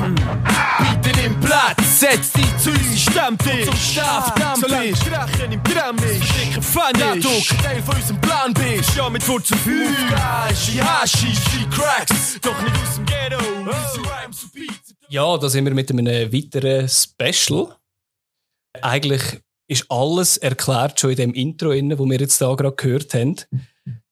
Bitte nimm Platz, setz dich zu uns, Stammtisch, zum Stammtisch. Solange Drachen im Gramm ist, dicker Pfann ist. du Teil von unserem Plan bist. Ja, mit Wurzel 5. Gashi, Hashi, Cracks, doch nicht aus dem Ghetto. Beats. Ja, da sind wir mit einem weiteren Special. Eigentlich ist alles erklärt schon in dem Intro, inne, wo wir jetzt da gerade gehört haben.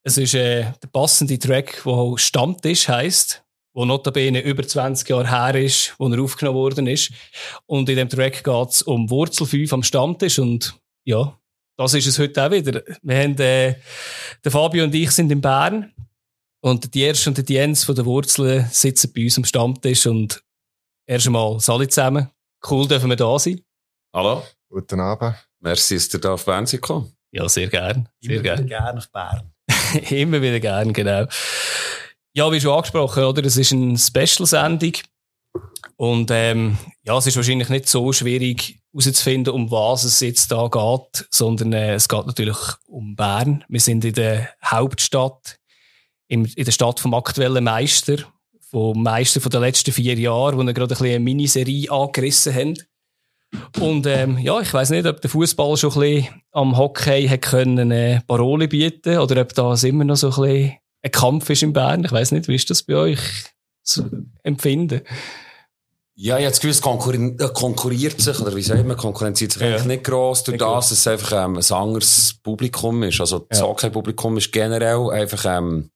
Es ist äh, der passende Track, der Stammtisch heisst, wo notabene über 20 Jahre her ist, wo er aufgenommen worden ist. Und in dem Track geht es um Wurzel 5 am Stammtisch und ja, das ist es heute auch wieder. Wir haben, äh, der Fabio und ich sind in Bern und die Erste und die Jens von der Wurzeln sitzen bei uns am Stammtisch und erst einmal alle zusammen. Cool, dürfen wir da sein. Hallo, Guten Abend. merci, dass ihr da auf Bern seid gekommen. Ja, sehr gern. Sehr Immer gern. wieder gerne auf Bern. Immer wieder gern, genau. Ja, wie schon angesprochen, oder? Es ist eine Special-Sendung. Und ähm, ja, es ist wahrscheinlich nicht so schwierig herauszufinden, um was es jetzt da geht, sondern äh, es geht natürlich um Bern. Wir sind in der Hauptstadt, im, in der Stadt vom aktuellen Meister, vom Meister von den letzten vier Jahren, wo wir gerade ein eine Miniserie angerissen haben. Und ähm, ja, ich weiß nicht, ob der Fußball schon ein bisschen am Hockey hat können äh, Parole bieten oder ob das immer noch so ein bisschen ein Kampf ist in Bern. Ich weiß nicht, wie ist das bei euch zu empfinden? Ja, ich habe das Gefühl, es konkurri- äh, konkurriert sich, oder wie sagt man, konkurrenziert sich Ja. eigentlich nicht gross durch das, dass es einfach ähm, ein anderes Publikum ist. Also das Ja. Hockey-Publikum ist generell einfach ähm,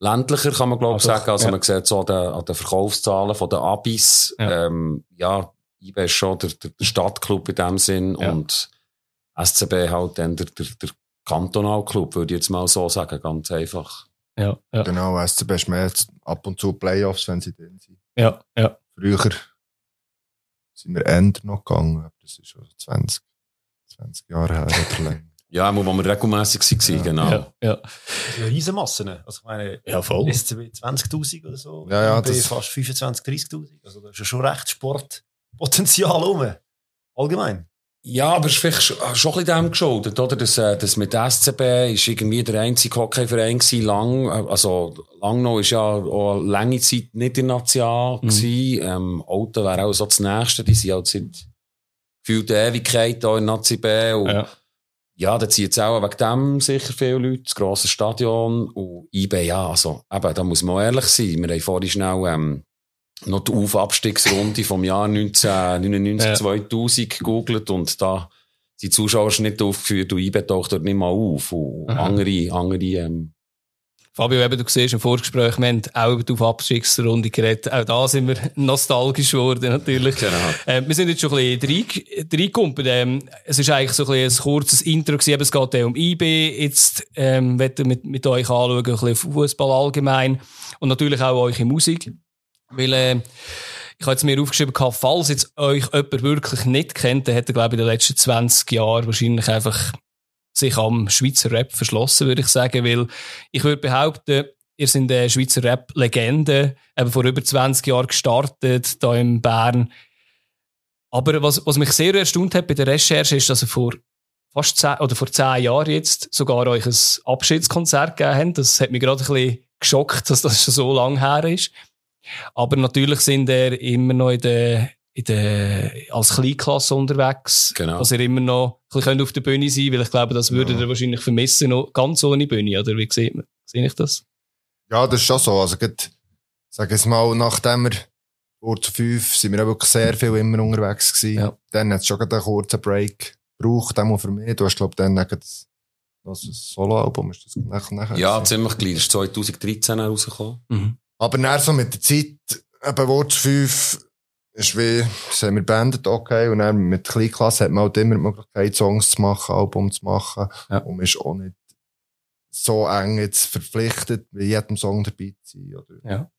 ländlicher, kann man glaube ich doch, sagen. Also ja. man sieht so an den, an den Verkaufszahlen von den Abis, Ja. ähm, ja, IB ist schon der, der, der Stadtclub in dem Sinn Ja. und SCB halt dann der, der, der Kantonalclub, würde ich jetzt mal so sagen, ganz einfach. Ja, ja, Genau, SCB ist mehr ab und zu Playoffs, wenn sie drin sind. ja, ja. Früher sind wir eher noch gegangen, aber das ist schon 20, 20 Jahre her oder länger. Ja, wo wir regelmässig waren, Ja. genau. ja, ja. Ja Riesenmassen. Also ich meine, Ja, voll. SCB 20.000 oder so. Ja, ja, das- fast 25.000, 30.000. Also da ist ja schon recht Sportpotenzial rum. Allgemein. Ja, aber es ist vielleicht schon schon ein dem geschuldet, oder? Das, äh, das mit SCB ist irgendwie der einzige Hockeyverein gewesen, lang, äh, also, Langnau ist ja auch lange Zeit nicht in National Mhm. gewesen. Ähm, Auto wäre auch so das Nächste, die sind halt seit gefühlt Ewigkeit da in Nazi B. Und, ja. Ja. da ziehen jetzt auch wegen dem sicher viele Leute, das grosse Stadion und IB, ja, also, eben, da muss man ehrlich sein. Wir haben vorhin schnell, ähm, noch die Auf-Abstiegsrunde vom Jahr 1999, Ja. 2000 gegoogelt und da sind die Zuschauer nicht aufgeführt und IB taucht dort nicht mal auf. Und Aha. andere, andere, ähm, Fabio, eben, du siehst im Vorgespräch, wir haben auch über die Aufabstiegsrunde geredet. Auch da sind wir nostalgisch geworden, natürlich. genau. Äh, wir sind jetzt schon ein bisschen rein- reingekommen. Ähm, es ist eigentlich so ein, bisschen ein kurzes Intro gewesen. Es geht ja um IB. Jetzt, ähm, möchte mit, mit euch anschauen, ein bisschen Fußball allgemein. Und natürlich auch eure Musik. Weil, äh, ich habe jetzt mir aufgeschrieben, gehabt, falls jetzt euch jemand wirklich nicht kennt, dann hat er, glaube ich, in den letzten 20 Jahren wahrscheinlich einfach sich am Schweizer Rap verschlossen, würde ich sagen. Weil ich würde behaupten, ihr seid eine Schweizer Rap-Legende, eben vor über 20 Jahren gestartet, da in Bern. Aber was, was mich sehr erstaunt hat bei der Recherche, ist, dass ihr vor fast zehn, oder vor zehn Jahren jetzt sogar euch ein Abschiedskonzert gegeben habt. Das hat mich gerade ein bisschen geschockt, dass das schon so lange her ist. Aber natürlich sind ihr immer noch in der, in der, als Kleinklasse unterwegs. Genau. Dass ihr immer noch ein bisschen auf der Bühne sein könnt, weil ich glaube, das würdet Ja. ihr wahrscheinlich vermissen, noch ganz ohne Bühne, oder wie sieht man, sehe ich das? Ja, das ist schon so. Also, gerade, sag jetzt mal, nachdem wir Wurzel 5 sind wir ja wirklich sehr viel immer unterwegs gewesen. Ja. Dann hat es schon einen kurzen Break gebraucht, auch für mich. Du hast, glaube ich, dann das, das Soloalbum, ist das nachher? Ja, ziemlich klein. Das ist 2013 rausgekommen. Mhm. Aber dann so mit der Zeit, eben Wurzel 5, ist wie, das haben wir beendet, okay. Und dann mit der Kleinklasse hat man halt immer die Möglichkeit, Songs zu machen, Album zu machen. Ja. Und man ist auch nicht so eng jetzt verpflichtet, bei jedem Song dabei zu sein. Oder Ja.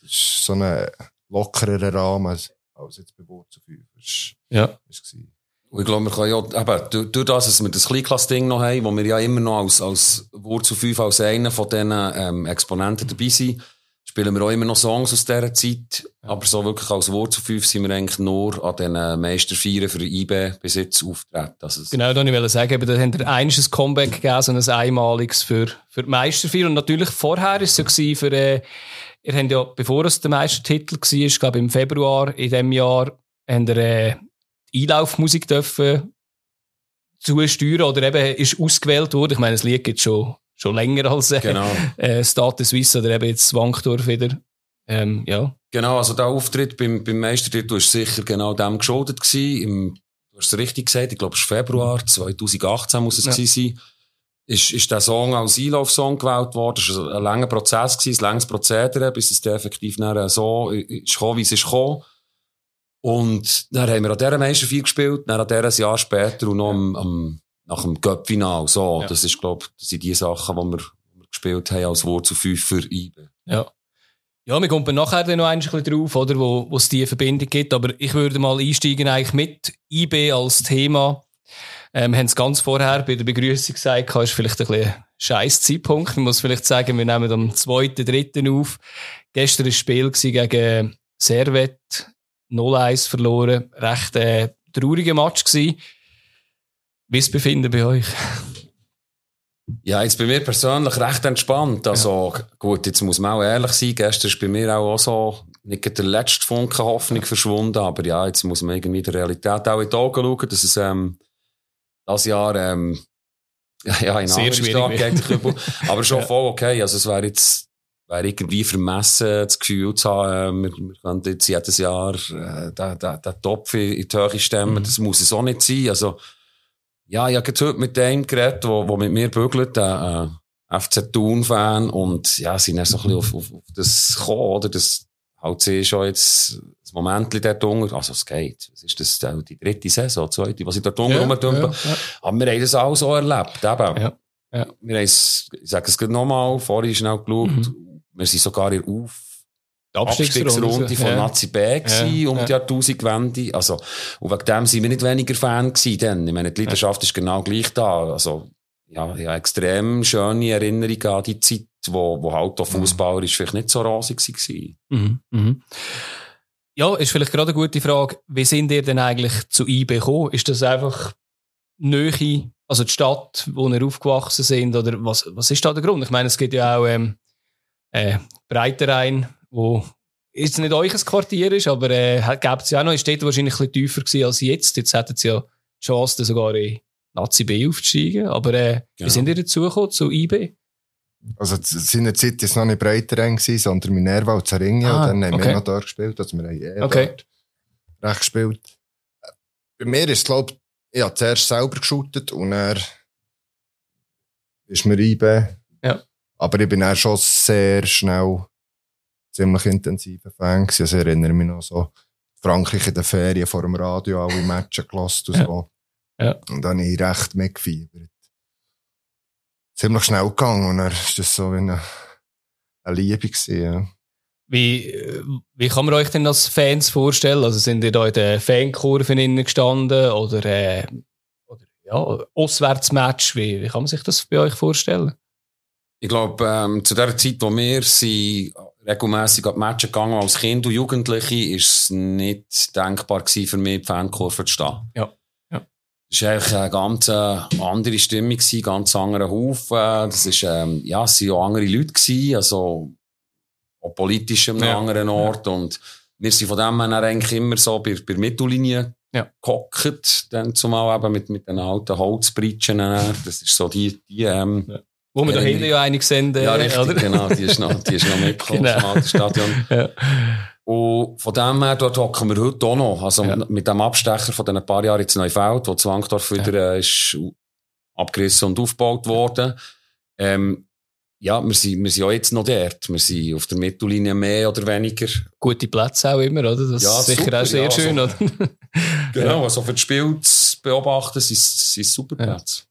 Das ist so ein lockerer Rahmen als, jetzt bei Wurzel 5. Ist, Ja. ist. Und ich glaube, wir können ja, eben, durch, durch das, dass wir das Kleinklass-Ding noch haben, wo wir ja immer noch als, als Wurzel 5 als einer von diesen ähm, Exponenten dabei sind, spielen wir auch immer noch Songs aus dieser Zeit. Aber so wirklich als Wurzel 5 sind wir eigentlich nur an den Meisterfeiern für IB bis jetzt auftreten. Also Genau, da wollte ich sagen, eben, da habt ihr eines ein Comeback gegeben, so ein einmaliges für, für die Meisterfeier. Und natürlich vorher war es so gewesen für, äh, ihr habt ja, bevor es der Meistertitel war, ich glaube im Februar in diesem Jahr, habt ihr äh, die Einlaufmusik dürfen zusteuern oder eben ist ausgewählt worden. Ich meine, das Lied gibt schon, schon länger als äh, Genau. äh, Stade Suisse oder eben jetzt Wankdorf wieder. Ähm, ja. Genau, also der Auftritt beim, beim Meistertitel war sicher genau dem geschuldet gewesen. Im, du hast es richtig gesagt, ich glaube, es ist Februar 2018 muss es Ja. gewesen sein. Ist, ist der Song als Einlaufsong gewählt worden. Es war ein langer Prozess gewesen, ein langes Prozedere, bis es dann effektiv nachher so ist gekommen, wie es ist gekommen. Und dann haben wir an dieser Meisterfeier gespielt, dann an dieser ein Jahr später und noch am, am, nach dem Cup-Final. So, Ja. das ist, glaube ich, das sind die Sachen, die wir, die wir gespielt haben als Wurzel 5 für IBE. Ja. Ja, wir kommen nachher dann noch ein bisschen drauf, oder, wo, wo es die Verbindung gibt. Aber ich würde mal einsteigen eigentlich mit IB als Thema. Ähm, wir haben es ganz vorher bei der Begrüßung gesagt, es ist vielleicht ein bisschen ein scheiß Zeitpunkt. Man muss vielleicht sagen, wir nehmen am 2.3. auf. Gestern war ein Spiel gegen Servet. 0-1 verloren. Recht äh, trauriger Match gewesen. Wie ist das Befinden bei euch? Ja, jetzt bei mir persönlich recht entspannt. Also, gut, jetzt muss man auch ehrlich sein. Gestern ist bei mir auch, auch so, nicht der letzte Funke Hoffnung verschwunden, aber ja, jetzt muss man irgendwie der Realität auch in die Augen schauen, dass es, ähm, das Jahr, ähm, ja, ja, in Sehr schwierig geht. Aber schon Ja. voll okay. Also, es wäre jetzt, wäre irgendwie vermessen, das Gefühl zu haben, äh, wir, wir können jetzt jedes Jahr, äh, den, den, den Topf in, in die Höhe stemmen. Mhm. Das muss es auch nicht sein. Also, ja, ich habe heute mit dem geredet, der, der mit mir bügelt, der äh, FC Thun-Fan. Und ja, sind dann so ein bisschen auf, auf, auf das gekommen, oder? Das halt sie schon jetzt das Moment dort unten. Also, es geht. Es ist das auch die dritte Saison, zweite, was ich dort unten Ja, rumdümpel. ja, ja. Aber wir haben das auch so erlebt, eben. Ja, ja. Wir haben es, ich sage es nochmal, vorhin schnell geschaut, Mhm. wir sind sogar in der Auf Die Abstiegsrunde von ja. Nazi B Ja, um ja. die Jahrtausendwende. Also, und wegen dem sind wir nicht weniger Fan gewesen, denn. Ich meine, die Leidenschaft ist genau gleich da. Also, ja, habe extrem schöne Erinnerungen an die Zeit, wo, wo halt auch Fußballer ist vielleicht nicht so rosig war. Mhm. Mhm. Ja, ist vielleicht gerade eine gute Frage. Wie sind ihr denn eigentlich zu IB gekommen? Ist das einfach Nähe, also die Stadt, wo ihr aufgewachsen sind? Oder was, was ist da der Grund? Ich meine, es gibt ja auch ähm, äh, Breiterein, wo jetzt nicht euch ein Quartier ist, aber äh, gibt es ja auch noch, ist dort wahrscheinlich ein bisschen tiefer gewesen als jetzt. Jetzt hätten sie ja die Chance, sogar in Nazi B aufzusteigen. Aber äh, Genau. wie sind ihr dazu gekommen, zu IB? Also, zu seiner Zeit war es noch nicht breiter eng, gewesen, sondern Minerva und Zaringe. Ah, und dann haben okay. wir noch dort gespielt. Also, wir haben eh Okay. dort recht gespielt. Äh, Bei mir ist es, glaube ich, ich habe zuerst selber geshootet und er ist mir IB. Ja. Aber ich bin dann schon sehr schnell ziemlich intensiver Fan gewesen. Also, ich erinnere mich noch so, Frankreich in den Ferien vor dem Radio, alle Matches gelassen und Ja. so. Ja. Und dann habe ich recht mitgefiebert. Ziemlich schnell gegangen und dann ist das so wie eine, eine Liebe gewesen, ja. Wie, wie kann man euch denn als Fans vorstellen? Also sind ihr da in den Fankurven innen gestanden oder, äh, oder ja, Auswärtsmatch? Wie, wie kann man sich das bei euch vorstellen? Ich glaube, ähm, zu der Zeit, wo wir sind, regelmässig an die Matches gegangen als Kind und Jugendliche, ist es nicht denkbar gewesen, für mich, die Fankurve zu stehen. Ja. Ja. Es war eigentlich eine ganz äh, andere Stimmung, gewesen, ganz anderer Haufen. Das ist, ähm, ja, es waren auch andere Leute gewesen, also auch politisch an einem Ja. anderen Ort. Und wir sind von dem her eigentlich immer so bei, bei der Mittellinie Ja. gehockt, dann zumal eben mit, mit den alten Holzbritschen. Das ist so die, die ähm, Wo wir da Ja, hinten ja einige sehen, äh, ja, richtig, oder? genau. Die ist noch, die ist noch mitgekommen Genau. alten Stadion. Ja. Und von dem her, dort hocken wir heute auch noch. Also Ja. mit dem Abstecher von diesen paar Jahren ins Neufeld, wo Zwangdorf wieder äh, ist abgerissen und aufgebaut worden. Ähm, ja, wir sind, wir sind auch jetzt noch dort. Wir sind auf der Mittellinie mehr oder weniger. Gute Plätze auch immer, oder? Das Ja, ist sicher super, auch sehr ja, schön, so. oder? Genau, also für das Spiel zu beobachten, sind sind super Ja. Plätze.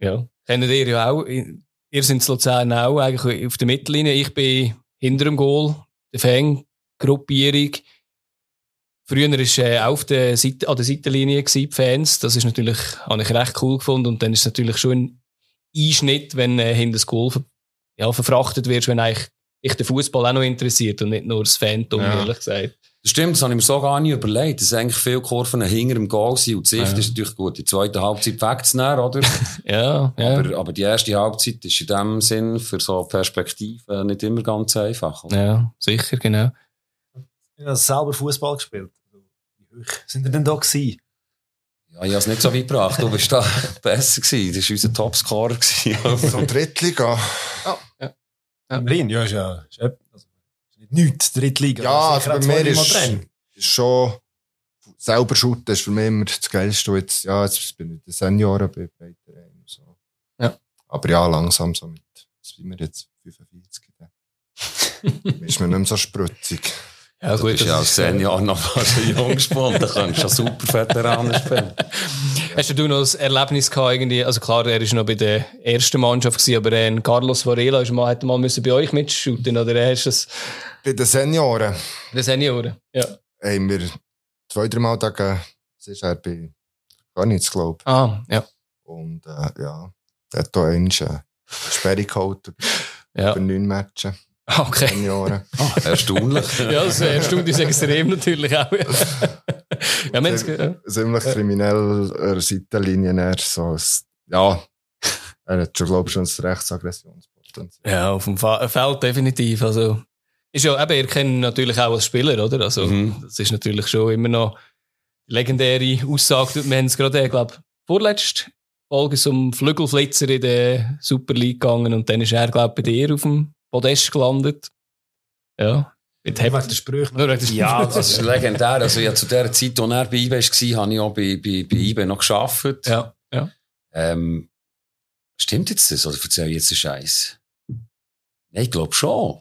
Ja. Kennt ihr ja auch. Ihr seid in Luzern auch eigentlich auf der Mittellinie. Ich bin hinter dem Goal, der Fangruppierung. Früher war äh, auch auf der Seite, an der Seitenlinie gewesen, die Fans. Das ist natürlich, habe ich recht cool gefunden. Und dann ist es natürlich schon ein Einschnitt, wenn äh, hinter das Goal ver ja, verfrachtet wirst, wenn eigentlich dich der Fußball auch noch interessiert und nicht nur das Phantom, Ja. ehrlich gesagt. Das stimmt, das habe ich mir so gar nicht überlegt. Das sind eigentlich viele Kurven hinter dem Goal sind und die Sicht Ja. ist natürlich gut. Die zweite Halbzeit wegzunehmen, oder? Ja, ja. aber, aber die erste Halbzeit ist in dem Sinn für so Perspektive nicht immer ganz einfach. oder? ja, sicher, genau. Ich habe selber Fußball gespielt. Also, Wie hoch sind ihr denn da gewesen? Ja, ich habe es nicht so weit gebracht. Du bist da besser gewesen. Das war unser Topscorer. gewesen. So Drittliga. Immerhin, ja, ist ja, ist ja ist nichts, Drittliga. Ja, Das also bei mir ist, ist schon selber shooten ist für mich immer das Geilste. Jetzt, ja, jetzt bin ich in den Senioren bei Breiterein und so. Ja. Aber ja, langsam so mit, was sind wir jetzt, 45. dann ist mir nicht mehr so spritzig. Ja, Du bist ja als Senior noch fast ein jung gespielt. Da kannst du schon super Veteranen spielen. Hast du noch ein Erlebnis gehabt, irgendwie? Also klar, er ist noch bei der ersten Mannschaft gewesen, aber äh, Carlos Varela ist mal, hätte mal müssen bei euch mitshooten, oder hast du das, Bei den Senioren den Senioren? Ja. haben wir zwei, drei Mal gegen, das ist er bei Garnitz, glaube Ah, ja. ich. Und, äh, ja, er hat da einmal eine Sperre geholt über, Ja. über neun Matches. Okay. Senioren. Erstaunlich. Ja, das erstaunt uns extrem natürlich auch. ja, ge- ja. ziemlich kriminell an der Seitenlinie. Er so, ein- ja, er hat schon, glaube ich, schon ein Rechtsagressionspotenzial. ja, auf dem Fa Feld definitiv. Also, ist ja, eben, ihr kennt natürlich auch als Spieler, oder? Also, Mhm. das ist natürlich schon immer noch die legendäre Aussage. Wir haben es gerade, ich glaube, vorletzt Folge zum Flügelflitzer in der Super League gegangen und dann ist er, glaube ich, bei dir auf dem Podest gelandet. Ja. Mit Wegen der Sprüche. Nur wegen der Ja, Sprüche. das ist legendär. Also, ja, zu der Zeit, als er bei IBE war, habe ich auch bei, bei, bei IBE noch gearbeitet. Ja, ja. Ähm, stimmt jetzt das? Oder erzähle ich jetzt einen Scheiß? Nein, ich glaube schon.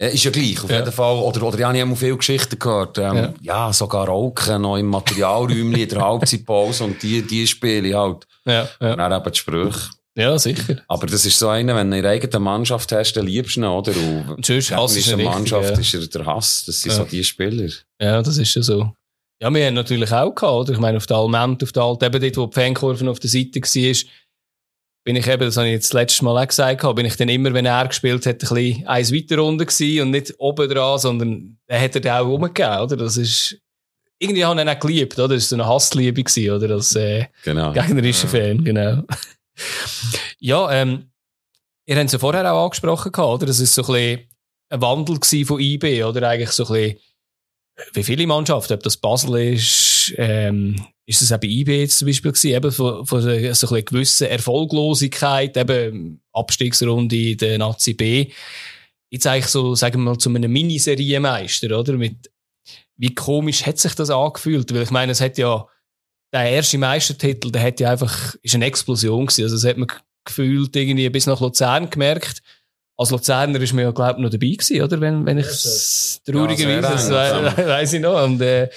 Ja, ist ja gleich, auf Ja. jeden Fall. Oder, oder ich habe viele Geschichten gehört. Ähm, Ja. ja. sogar Rauchen noch im Materialräumchen in der Halbzeitpause und die, die Spiele halt. Ja, ja. Und dann eben die Sprüche. Ja, sicher. Aber das ist so einer, wenn du eine eigene Mannschaft hast, dann liebst du ihn, oder? Und sonst hasst du ist ihn Mannschaft, ja. ist er der Hass. Das sind Ja. so die Spieler. Ja, das ist ja so. Ja, wir haben natürlich auch gehabt, oder? Ich meine, auf der Alment, auf der Alten, eben dort, wo die Fankurve auf der Seite war, bin ich eben, das habe ich jetzt das letzte Mal auch gesagt, bin ich dann immer, wenn er gespielt hat, ein bisschen eins weiter runter gewesen und nicht oben dran, sondern er hat er dann auch rumgegeben, oder? Das ist, irgendwie haben ihn auch geliebt, oder? Das war so eine Hassliebe gewesen, oder? Als, äh, Genau. gegnerischer Fan, genau. Ja, ähm, ihr habt es ja vorher auch angesprochen, oder? Das ist so ein bisschen ein Wandel von IB, oder? Eigentlich so ein bisschen, wie viele Mannschaften, ob das Basel ist, ähm, ist es auch bei IB jetzt zum Beispiel gewesen, eben von, von so ein bisschen gewissen Erfolglosigkeit, eben Abstiegsrunde in der Nazi B. Jetzt eigentlich so, sagen wir mal, zu einem Miniserienmeister, oder? Mit, wie komisch hat sich das angefühlt? Weil ich meine, es hat ja, der erste Meistertitel, der hat ja einfach, ist eine Explosion gewesen. Also, das hat man gefühlt irgendwie bis nach Luzern gemerkt. Als Luzerner ist man ja, glaube ich, noch dabei gewesen, oder? Wenn, wenn ich es traurigerweise, Ja, we weiss ich noch. Und, äh,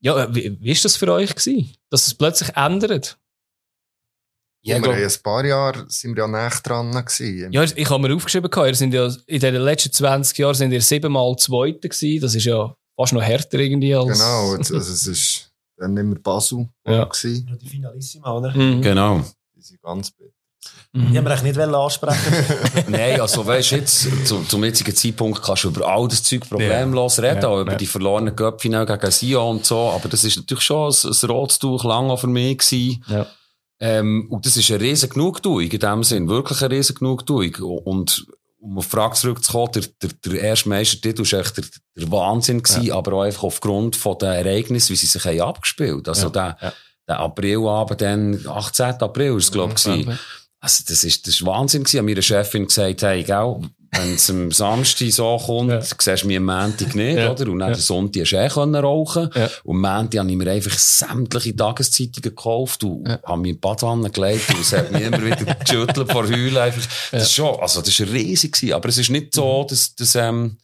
ja, wie, wie ist das für euch gewesen? Dass es plötzlich ändert? Ja, wir haben ein paar Jahre sind wir ja näher dran gewesen. Ja, ich habe mir aufgeschrieben, ihr sind ja, in den letzten 20 Jahren sind ihr siebenmal Zweiter gewesen. Das ist ja fast noch härter irgendwie als... Genau, also es ist dann immer Basel Ja. gewesen. Die Finalissima, oder? Mhm. Genau. Die sind ganz bitter. Mhm. Die haben wir eigentlich nicht wollen ansprechen. Nein, also weißt du, jetzt, zum, zum jetzigen Zeitpunkt kannst du über all das Zeug problemlos reden, Ja, auch über ja. die verlorenen Göpfinale gegen Sion und so, aber das ist natürlich schon ein, ein rotes Tuch lang auch für mich gewesen. Ja. Ähm, und das ist eine riesen Genugtuung in dem Sinn, wirklich eine riesen Genugtuung. Und um auf die Frage zurückzukommen, der, der, der erste Meistertitel war echt der, der Wahnsinn gewesen, aber auch einfach aufgrund von den Ereignissen, wie sie sich haben abgespielt. Also Ja, der, ja. der Aprilabend, dann 18. April ist es, glaube ich. Ja. Also, das ist, das ist Wahnsinn gewesen. Ich habe meiner Chefin gesagt, hey, gell, wenn es am Samstag so kommt, Ja. siehst du mich am Montag nicht, Ja. oder? Und dann Ja. den Sonntag hast du eh können rauchen. Ja. Und am Montag habe ich mir einfach sämtliche Tageszeitungen gekauft und Ja. habe mich in die Badwanne gelegt und es hat mich immer wieder geschüttelt vor Heulen. Einfach. Das ist schon, also, das ist riesig gewesen. Aber es ist nicht so, Mhm. dass, dass, ähm,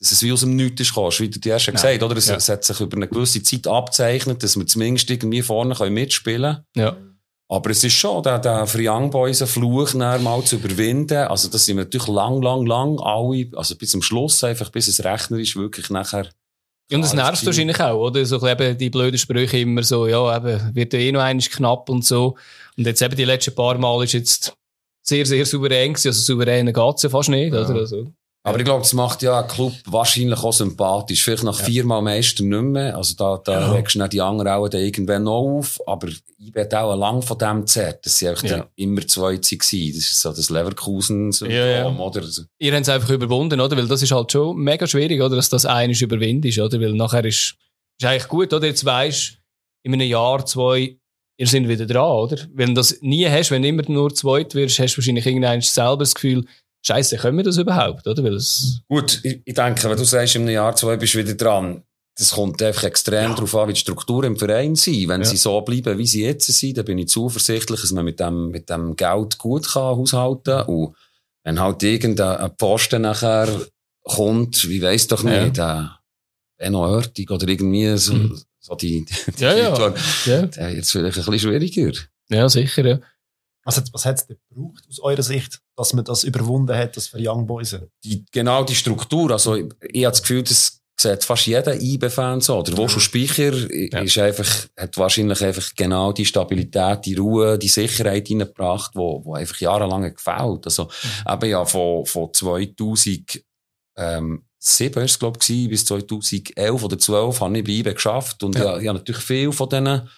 dass es wie aus dem Nichts ist wie du dir erst gesagt oder? Es, es hat sich über eine gewisse Zeit abzeichnet, dass wir zumindest irgendwie vorne können mitspielen können. Ja. Aber es ist schon, der, der für Young Boys einen Fluch nachher mal zu überwinden. Also, das sind wir natürlich lang, lang, lang alle, also bis zum Schluss einfach, bis es rechnerisch wirklich nachher. Und das nervt gewesen. wahrscheinlich auch, oder? So eben die blöden Sprüche immer so, ja, eben, wird ja eh noch eines knapp und so. Und jetzt eben die letzten paar Mal ist jetzt sehr, sehr souverän gewesen. Also souverän geht's ja fast nicht, Ja. oder? Also, Aber ich glaube, das macht ja einen Club wahrscheinlich auch sympathisch. Vielleicht nach viermal Meister nicht mehr. Also da, da Ja. regst du die anderen auch dann irgendwann noch auf. Aber ich bin auch lang von dem zerrt. dass sie einfach Ja. immer zwei waren. Das ist so das Leverkusen-Syndrom, Ja, ja. oder? Also, Ihr habt es einfach überwunden, oder? Weil das ist halt schon mega schwierig, oder? Dass das eines überwindest, oder? Weil nachher ist, ist eigentlich gut, oder? Jetzt weisst, in einem Jahr, zwei, ihr seid wieder dran, oder? Wenn du das nie hast, wenn du immer nur zweit wirst, hast du wahrscheinlich irgendwann selber das Gefühl, Scheiße, können wir das überhaupt, oder? Weil es, Gut, ich, ich denke, wenn du sagst, in einem Jahr, zwei bist du wieder dran, das kommt einfach extrem darauf an, wie die Strukturen im Verein sind. Wenn Ja. sie so bleiben, wie sie jetzt sind, dann bin ich zuversichtlich, dass man mit dem, mit dem Geld gut kann haushalten kann. Und wenn halt irgendein Posten nachher kommt, wie weiss doch Ja. nicht, äh, Benno Hörtig oder irgendwie so, Mhm. so die, die Ja, ja. Ja, äh, jetzt vielleicht ein bisschen schwieriger. ja, sicher, ja. Was hat, was es denn gebraucht aus eurer Sicht, dass man das überwunden hat, das für Young Boys? die, genau die Struktur. Also, ich, ich habe das Gefühl, das sieht fast jeder IB-Fan so. Der Woschu Speicher Ja. ist einfach, hat wahrscheinlich einfach genau die Stabilität, die Ruhe, die Sicherheit reingebracht, wo, wo einfach jahrelang hat gefällt. Also, eben ja, von, von 2007 ist es, glaube ich, bis 2011 oder 12 habe ich bei IB geschafft und ja. ich habe natürlich viel von diesen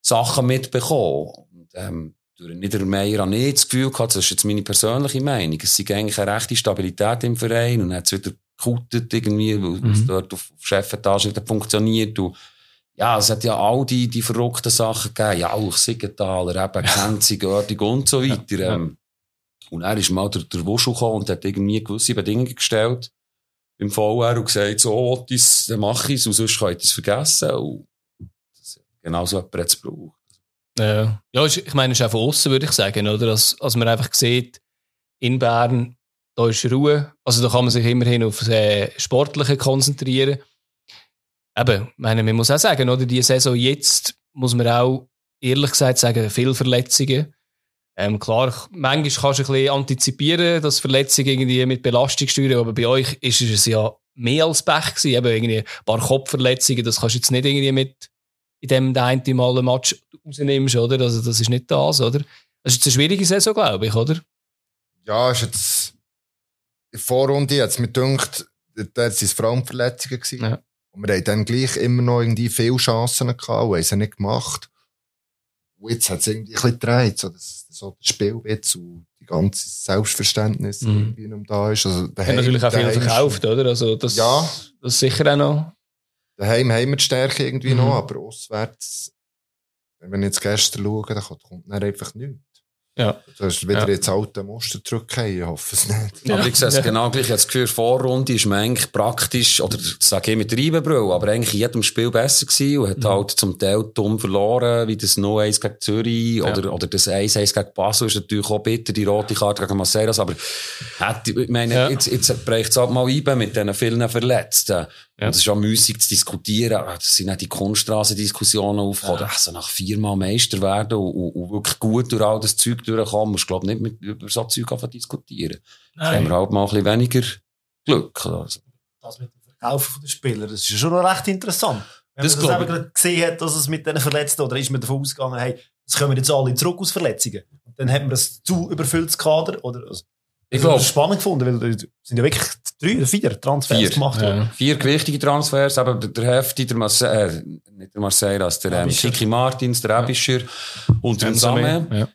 Sachen mitbekommen. Und, ähm, durch Niedermeyer habe ich das Gefühl gehabt, das ist jetzt meine persönliche Meinung, es sei eigentlich eine rechte Stabilität im Verein und hat es wieder gekutet irgendwie, weil es Mhm. dort auf Chefetage wieder funktioniert und ja, es hat ja all die, die verrückten Sachen gegeben, ja, auch Siegenthaler, eben Kenzi, Görding und so weiter. Ja. Ähm, und er ist mal der, der Wuschu gekommen und hat irgendwie gewisse Bedingungen gestellt beim VR und gesagt, so, Otis, dann mache ich es und sonst könnt ihr es vergessen. Und das, genau so hat es gebraucht. Ja, ja ist- ich meine, es ist auch von außen, würde ich sagen, oder? Als, als man einfach sieht, in Bern, da ist Ruhe. Also da kann man sich immerhin auf äh, Sportliche konzentrieren. Eben, meine, man muss auch sagen, oder? Die Saison jetzt muss man auch ehrlich gesagt sagen, viele Verletzungen. Ähm, klar, manchmal kannst du ein bisschen antizipieren, dass Verletzungen irgendwie mit Belastung steuern, aber bei euch ist es ja mehr als Pech gewesen. Eben irgendwie ein paar Kopfverletzungen, das kannst du jetzt nicht irgendwie mit in dem der einen Mal einen Match rausnimmst, oder? Also, das ist nicht das, oder? Das ist jetzt eine schwierige Saison, glaube ich, oder? Ja, ist jetzt in der Vorrunde jetzt mir gedacht, dort waren es Frauenverletzungen. gewesen. Ja. Und wir haben dann gleich immer noch irgendwie viele Chancen gehabt und haben sie nicht gemacht. Und jetzt hat es irgendwie ein bisschen gedreht, so, dass, so der Spielwitz und die ganze Selbstverständnis Mhm. irgendwie mehr da ist. Also, Haben daheim- natürlich auch viel verkauft, oder? Also, das, Ja. das ist sicher auch noch. Daheim haben wir die Stärke irgendwie Mhm. noch, aber auswärts, wenn ich jetzt gestern schaue, dann kommt kommt dann einfach nichts. Ja. Das ist wieder Ja. jetzt alte Muster zurückgehen, ich hoffe es nicht. Aber ich sehe es Ja. genau gleich. Ich habe das Gefühl, Vorrunde ist man eigentlich praktisch, oder das sage ich mit Reibenbrüll, aber eigentlich in jedem Spiel besser gewesen und hat Mhm. halt zum Teil dumm verloren, wie das 0-1 gegen Zürich Ja. oder, oder das 1-1 gegen Basel ist natürlich auch bitter, die rote Karte gegen Maceras, aber hat, ich meine, Ja. jetzt, jetzt bricht es halt mal ein mit diesen vielen Verletzten. Ja. Und es ist auch müßig zu diskutieren. Ah, Das sind auch die Kunststraßendiskussionen aufgekommen. Ja. Also nach viermal Meister werden und, und, und wirklich gut durch all das Zeug durchkommen, musst du, glaube nicht mit, über so Zeug diskutieren. Da haben wir halt mal ein bisschen weniger Glück. Also. Das mit dem Verkaufen der Spieler, das ist schon noch recht interessant. Wenn Das man das eben gesehen hat, dass es mit diesen Verletzten, oder ist man davon ausgegangen, hey, es kommen jetzt alle zurück aus Verletzungen. Und dann hat man ein zu überfülltes Kader, oder? Also, Ich glaube, es spannend gefunden, weil es sind ja wirklich drei oder vier Transfers Vier. gemacht worden. Ja. vier gewichtige Transfers, aber der, der Hälfte, der Marcel, äh, nicht der das der ähm. Kiki Martins, der Abischer und der Samen. Ja.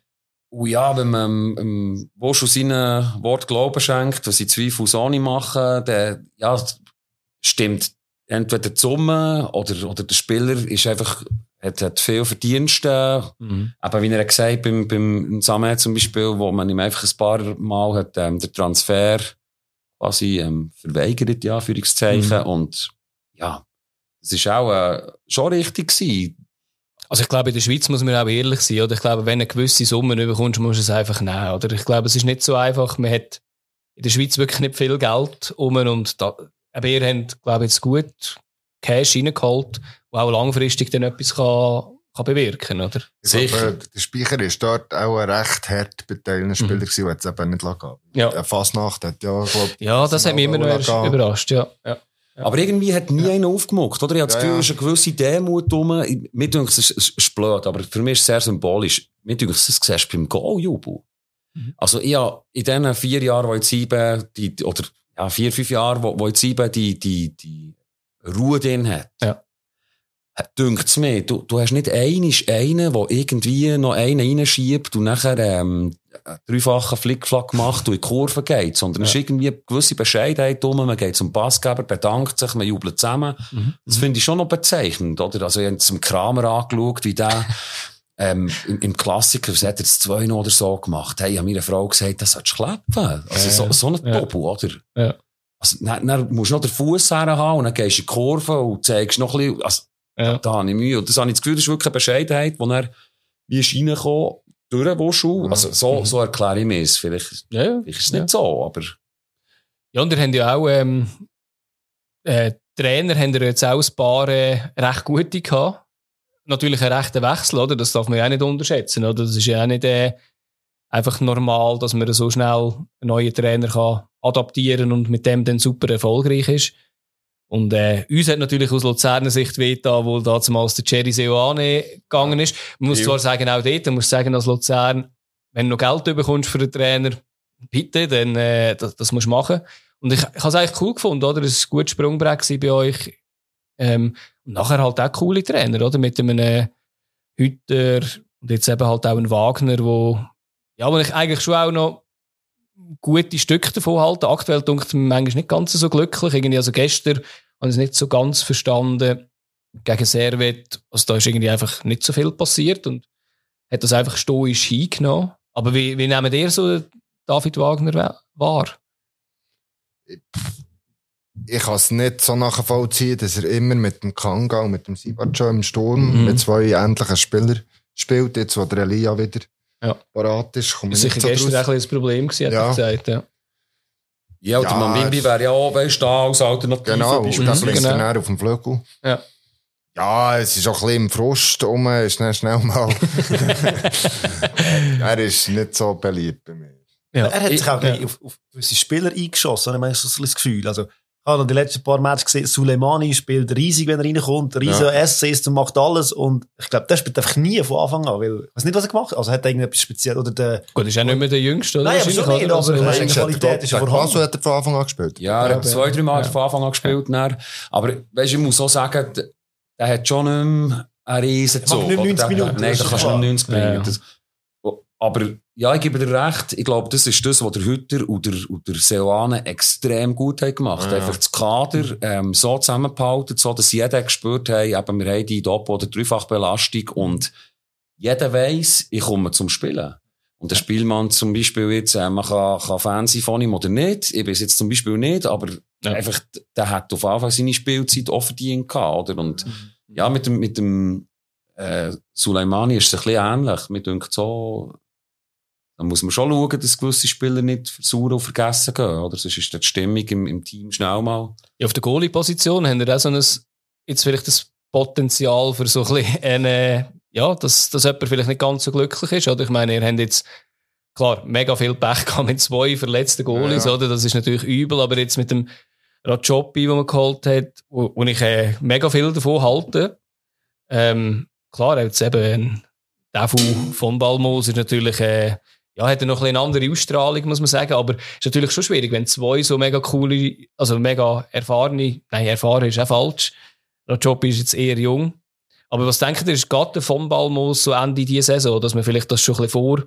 Und ja, wenn man, ähm, wo schon seinen Wort Glauben schenkt, was sie Zweifel so nicht machen, dann, ja, stimmt entweder die Summe oder, oder der Spieler ist einfach, hat, hat viel Verdienste. Mhm. Aber wie er gesagt hat, beim, beim Samen zum Beispiel, wo man ihm einfach ein paar Mal hat, ähm, der Transfer quasi, ähm, verweigert, ja, Führungszeichen. Mhm. Und, ja, das ist auch, äh, schon richtig gewesen. Also ich glaube, in der Schweiz muss man auch ehrlich sein, oder? Ich glaube, wenn du eine gewisse Summe bekommst, musst du es einfach nehmen, oder? Ich glaube, es ist nicht so einfach. Man hat in der Schweiz wirklich nicht viel Geld um und da, aber ihr habt, glaube ich, jetzt gut Cash reingeholt, wo auch langfristig dann etwas kann, kann bewirken, oder? Ich Sicher. glaube, der Speicher ist dort auch ein recht hart beteiligter Spieler gewesen, der es eben nicht lassen Ja. Der Fasnacht hat ja, glaub, Ja, das hat mich immer noch überrascht, ja. ja. Aber irgendwie hat nie einer aufgemuckt, oder? Ich habe das Ja, Gefühl, ja. es ist eine gewisse Demut rum. Ich- Mir denkt es, es ist blöd, aber für mich ist es sehr symbolisch. Mir denkt es, das siehst du beim Goal-Jubel. Mhm. Also, ich habe in diesen vier Jahren, wo ich sieben, die, oder, ja, vier, fünf Jahren, wo, wo jetzt eben die, die, die Ruhe drin hat. Ja. Dünkt's mir, du, du hast nicht einisch einen, der irgendwie noch einen reinschiebt und nachher, ähm, einen dreifachen Flickflack macht und in die Kurve geht, sondern es ist irgendwie eine gewisse Bescheidenheit rum, man geht zum Passgeber, bedankt sich, man jubelt zusammen. Das finde ich schon noch bezeichnend, oder? Also, ich habe zum Kramer angeschaut, wie der, ähm, im, im Klassiker, was hat er zwei noch oder so gemacht? Hey, ich habe meiner Frau gesagt, das sollst klappen. Also, so, so ein Ja. Doppel, oder? Ja. Also, dann, dann musst du noch den Fuß haben und dann gehst du in die Kurve und zeigst noch ein bisschen, also, Ja. da habe ich Mühe. Und das habe ich das Gefühl, das ist wirklich eine Bescheidenheit, wo er, wie ist reingekommen, durch den Schuh. Also, so, so erkläre ich mir es. Vielleicht, Ja, ja. vielleicht ist es nicht so, aber, Ja, und ihr habt ja auch, ähm, äh, Trainer haben ja jetzt auch ein paar äh, recht gute gehabt. Natürlich ein rechter Wechsel, oder? Das darf man ja auch nicht unterschätzen, oder? Das ist ja auch nicht äh, einfach normal, dass man so schnell einen neuen Trainer kann adaptieren und mit dem dann super erfolgreich ist. Und äh, uns hat natürlich aus Luzerner Sicht wehgetan, wo damals der Jerry Seoane gegangen ist. Man muss Ja. zwar sagen, auch dort, man muss sagen, als Luzern, wenn du noch Geld bekommst für den Trainer, bitte, dann äh, das, das musst du machen. Und ich, ich habe es eigentlich cool gefunden, oder? Es war ein gutes Sprungbrett bei euch. Ähm, und nachher halt auch coole Trainer, oder? Mit einem äh, Hütter und jetzt eben halt auch ein Wagner, wo, ja, wo ich eigentlich schon auch noch gute Stücke davon halte. Aktuell ich mir manchmal nicht ganz so glücklich. Irgendwie, also gestern habe ich es nicht so ganz verstanden. Gegen Servet, also da ist irgendwie einfach nicht so viel passiert und hat das einfach stoisch hingenommen. Aber wie, wie nehmt ihr so David Wagner wa- wahr? ich kann es nicht so nachvollziehen, dass er immer mit dem Kanga und mit dem Sibacho im Sturm Mhm. mit zwei ähnlichen Spielern spielt. Jetzt, wo der Elia wieder Ja. parat ist, komme Das ich war nicht so gestern ein das Problem, gewesen, hat Ja. er gesagt. Ja. ja, und Ja, der Mambimbi wäre ja auch, weißt du, da als Alternative. Genau, und beispielsweise. dann Mhm, genau. dann auf dem Flügel. Ja. Ja, es ist auch ein bisschen im Frust rum, ist dann schnell mal. er ist nicht so beliebt bei mir. Ja. Er hat sich auch Ja. auf, auf gewisse Spieler eingeschossen, habe ich so ein bisschen das Gefühl. Also, habe noch die letzten paar Matches gesehen, Suleimani spielt riesig, wenn er reinkommt, riesen Ja. Essays und macht alles. Und ich glaube, der spielt einfach nie von Anfang an, weil, ich weiß nicht, was er gemacht hat. Also, er hat irgendetwas speziell, oder der, Gut, ist auch nicht mehr der Jüngste, oder? Nein, aber schon nicht, oder? aber- Also, Nein, äh, die Qualität ist ja der vorhanden. Quaso hat er von Anfang an gespielt. Ja, er hat Ja, zwei, drei Mal ja. von Anfang an gespielt. dann. Aber weißt, ich muss auch sagen, der, hat schon nicht mehr einen riesen Er macht nicht oder? 90 Der- Minuten, Nein, das da kannst du nicht 90 bringen. Aber ja, ich gebe dir recht. Ich glaube, das ist das, was der Hütter und der, und der Seoane extrem gut haben gemacht. Ja. Einfach das Kader ähm, so zusammengehalten, so dass jeder gespürt hat, eben, wir haben die Doppel- oder Dreifachbelastung und jeder weiss, ich komme zum Spielen. Und der Spielmann zum Beispiel jetzt, äh, man kann, kann Fan sein von ihm oder nicht. Ich weiß jetzt zum Beispiel nicht, aber Ja. einfach, der hat auf Fall seine Spielzeit auch verdient gehabt, oder? Und ja, mit dem, mit dem äh, Suleimani ist es ein bisschen ähnlich. Mir denkt so, da muss man schon schauen, dass gewisse Spieler nicht versuchen und vergessen gehen, oder? Sonst ist die Stimmung im, im Team schnell mal. Ja, auf der Goalie-Position haben wir auch so ein, jetzt vielleicht das Potenzial für so ein bisschen, eine, ja, dass, dass jemand vielleicht nicht ganz so glücklich ist, oder? Ich meine, ihr habt jetzt, klar, mega viel Pech gehabt mit zwei verletzten Goalies, Ja. oder? Das ist natürlich übel, aber jetzt mit dem Rajopi, den man geholt hat, wo, wo ich äh, mega viel davon halte, ähm, klar, jetzt eben, der von, von Balmos ist natürlich, äh, ja, hat er noch ein eine andere Ausstrahlung, muss man sagen, aber ist natürlich schon schwierig, wenn zwei so mega coole, also mega erfahrene, nein, erfahren ist auch falsch. Rajopi ist jetzt eher jung. Aber was denkt ihr, ist gerade der von Balmos so Ende dieser Saison, dass man vielleicht das schon ein bisschen vor,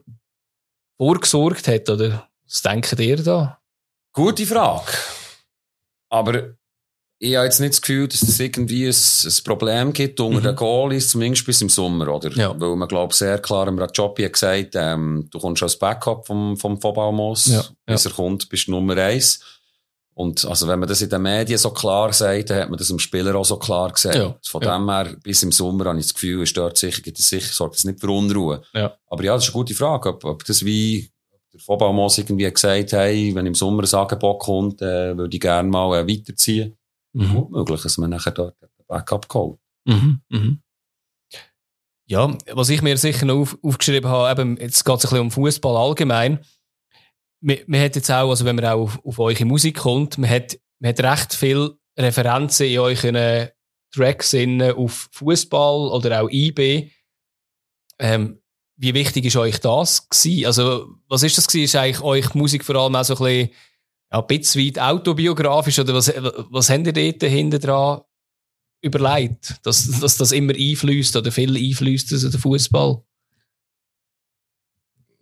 vorgesorgt hat, oder? Was denkt ihr da? Gute Frage. Aber ich habe jetzt nicht das Gefühl, dass es irgendwie ein, ein Problem gibt unter Mhm. den Goalies, zumindest bis im Sommer, oder? Ja. Weil man, glaube sehr klar, im Rajopi hat gesagt, ähm, du kommst als Backup vom, vom Vobalmos. Ja, Bis er kommt, bist du Nummer eins. Und, also, wenn man das in den Medien so klar sagt, dann hat man das dem Spieler auch so klar gesagt. Ja, Von ja. dem her, bis im Sommer habe ich das Gefühl, ist dort sicher, gibt es sicher, sorgt das nicht für Unruhe. Ja. Aber ja, das ist eine gute Frage, ob, ob das wie, der Vobalmos irgendwie gesagt hey, wenn im Sommer ein Angebot kommt, äh, würde ich gerne mal äh, weiterziehen. Gut möglich, dass man nachher dort ein Backup geholt. Mhm. Mhm. Ja, was ich mir sicher noch auf, aufgeschrieben habe, eben, jetzt geht es ein bisschen um Fußball allgemein. Man, man hat jetzt auch, also wenn man auch auf, auf eure Musik kommt, man hat, man hat recht viel Referenzen in euren Tracks in, auf Fußball oder auch IB. Ähm, wie wichtig ist euch das gewesen? Also, was ist das gewesen? Ist eigentlich euch Musik vor allem auch so ein bisschen, ja, ein bisschen weit autobiografisch oder was, was habt ihr dort hinten dran überlegt, dass, dass das immer einfließt oder viel einfließt, also der Fußball?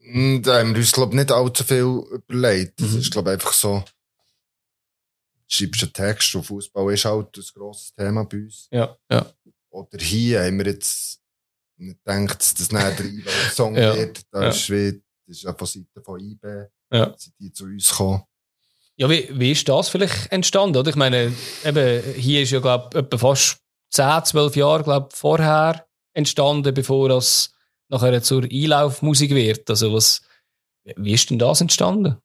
Mm, Da haben wir uns, glaube ich, nicht allzu viel überlegt. Das Mhm. ist, glaube ich, einfach so, du schreibst einen Text und Fußball ist halt ein grosses Thema bei uns. Ja, ja. Oder hier haben wir jetzt nicht gedacht, dass das nicht der Song Ja, wird. Da ja. ist, wie, das ist ja von Seiten von IB, Ja. sind die zu uns gekommen. Ja, wie, wie ist das vielleicht entstanden? Oder? Ich meine, eben, hier ist ja, glaube ich, etwa fast 10, 12 Jahre glaub, vorher entstanden, bevor es nachher zur Einlaufmusik wird. Also, was, wie ist denn das entstanden?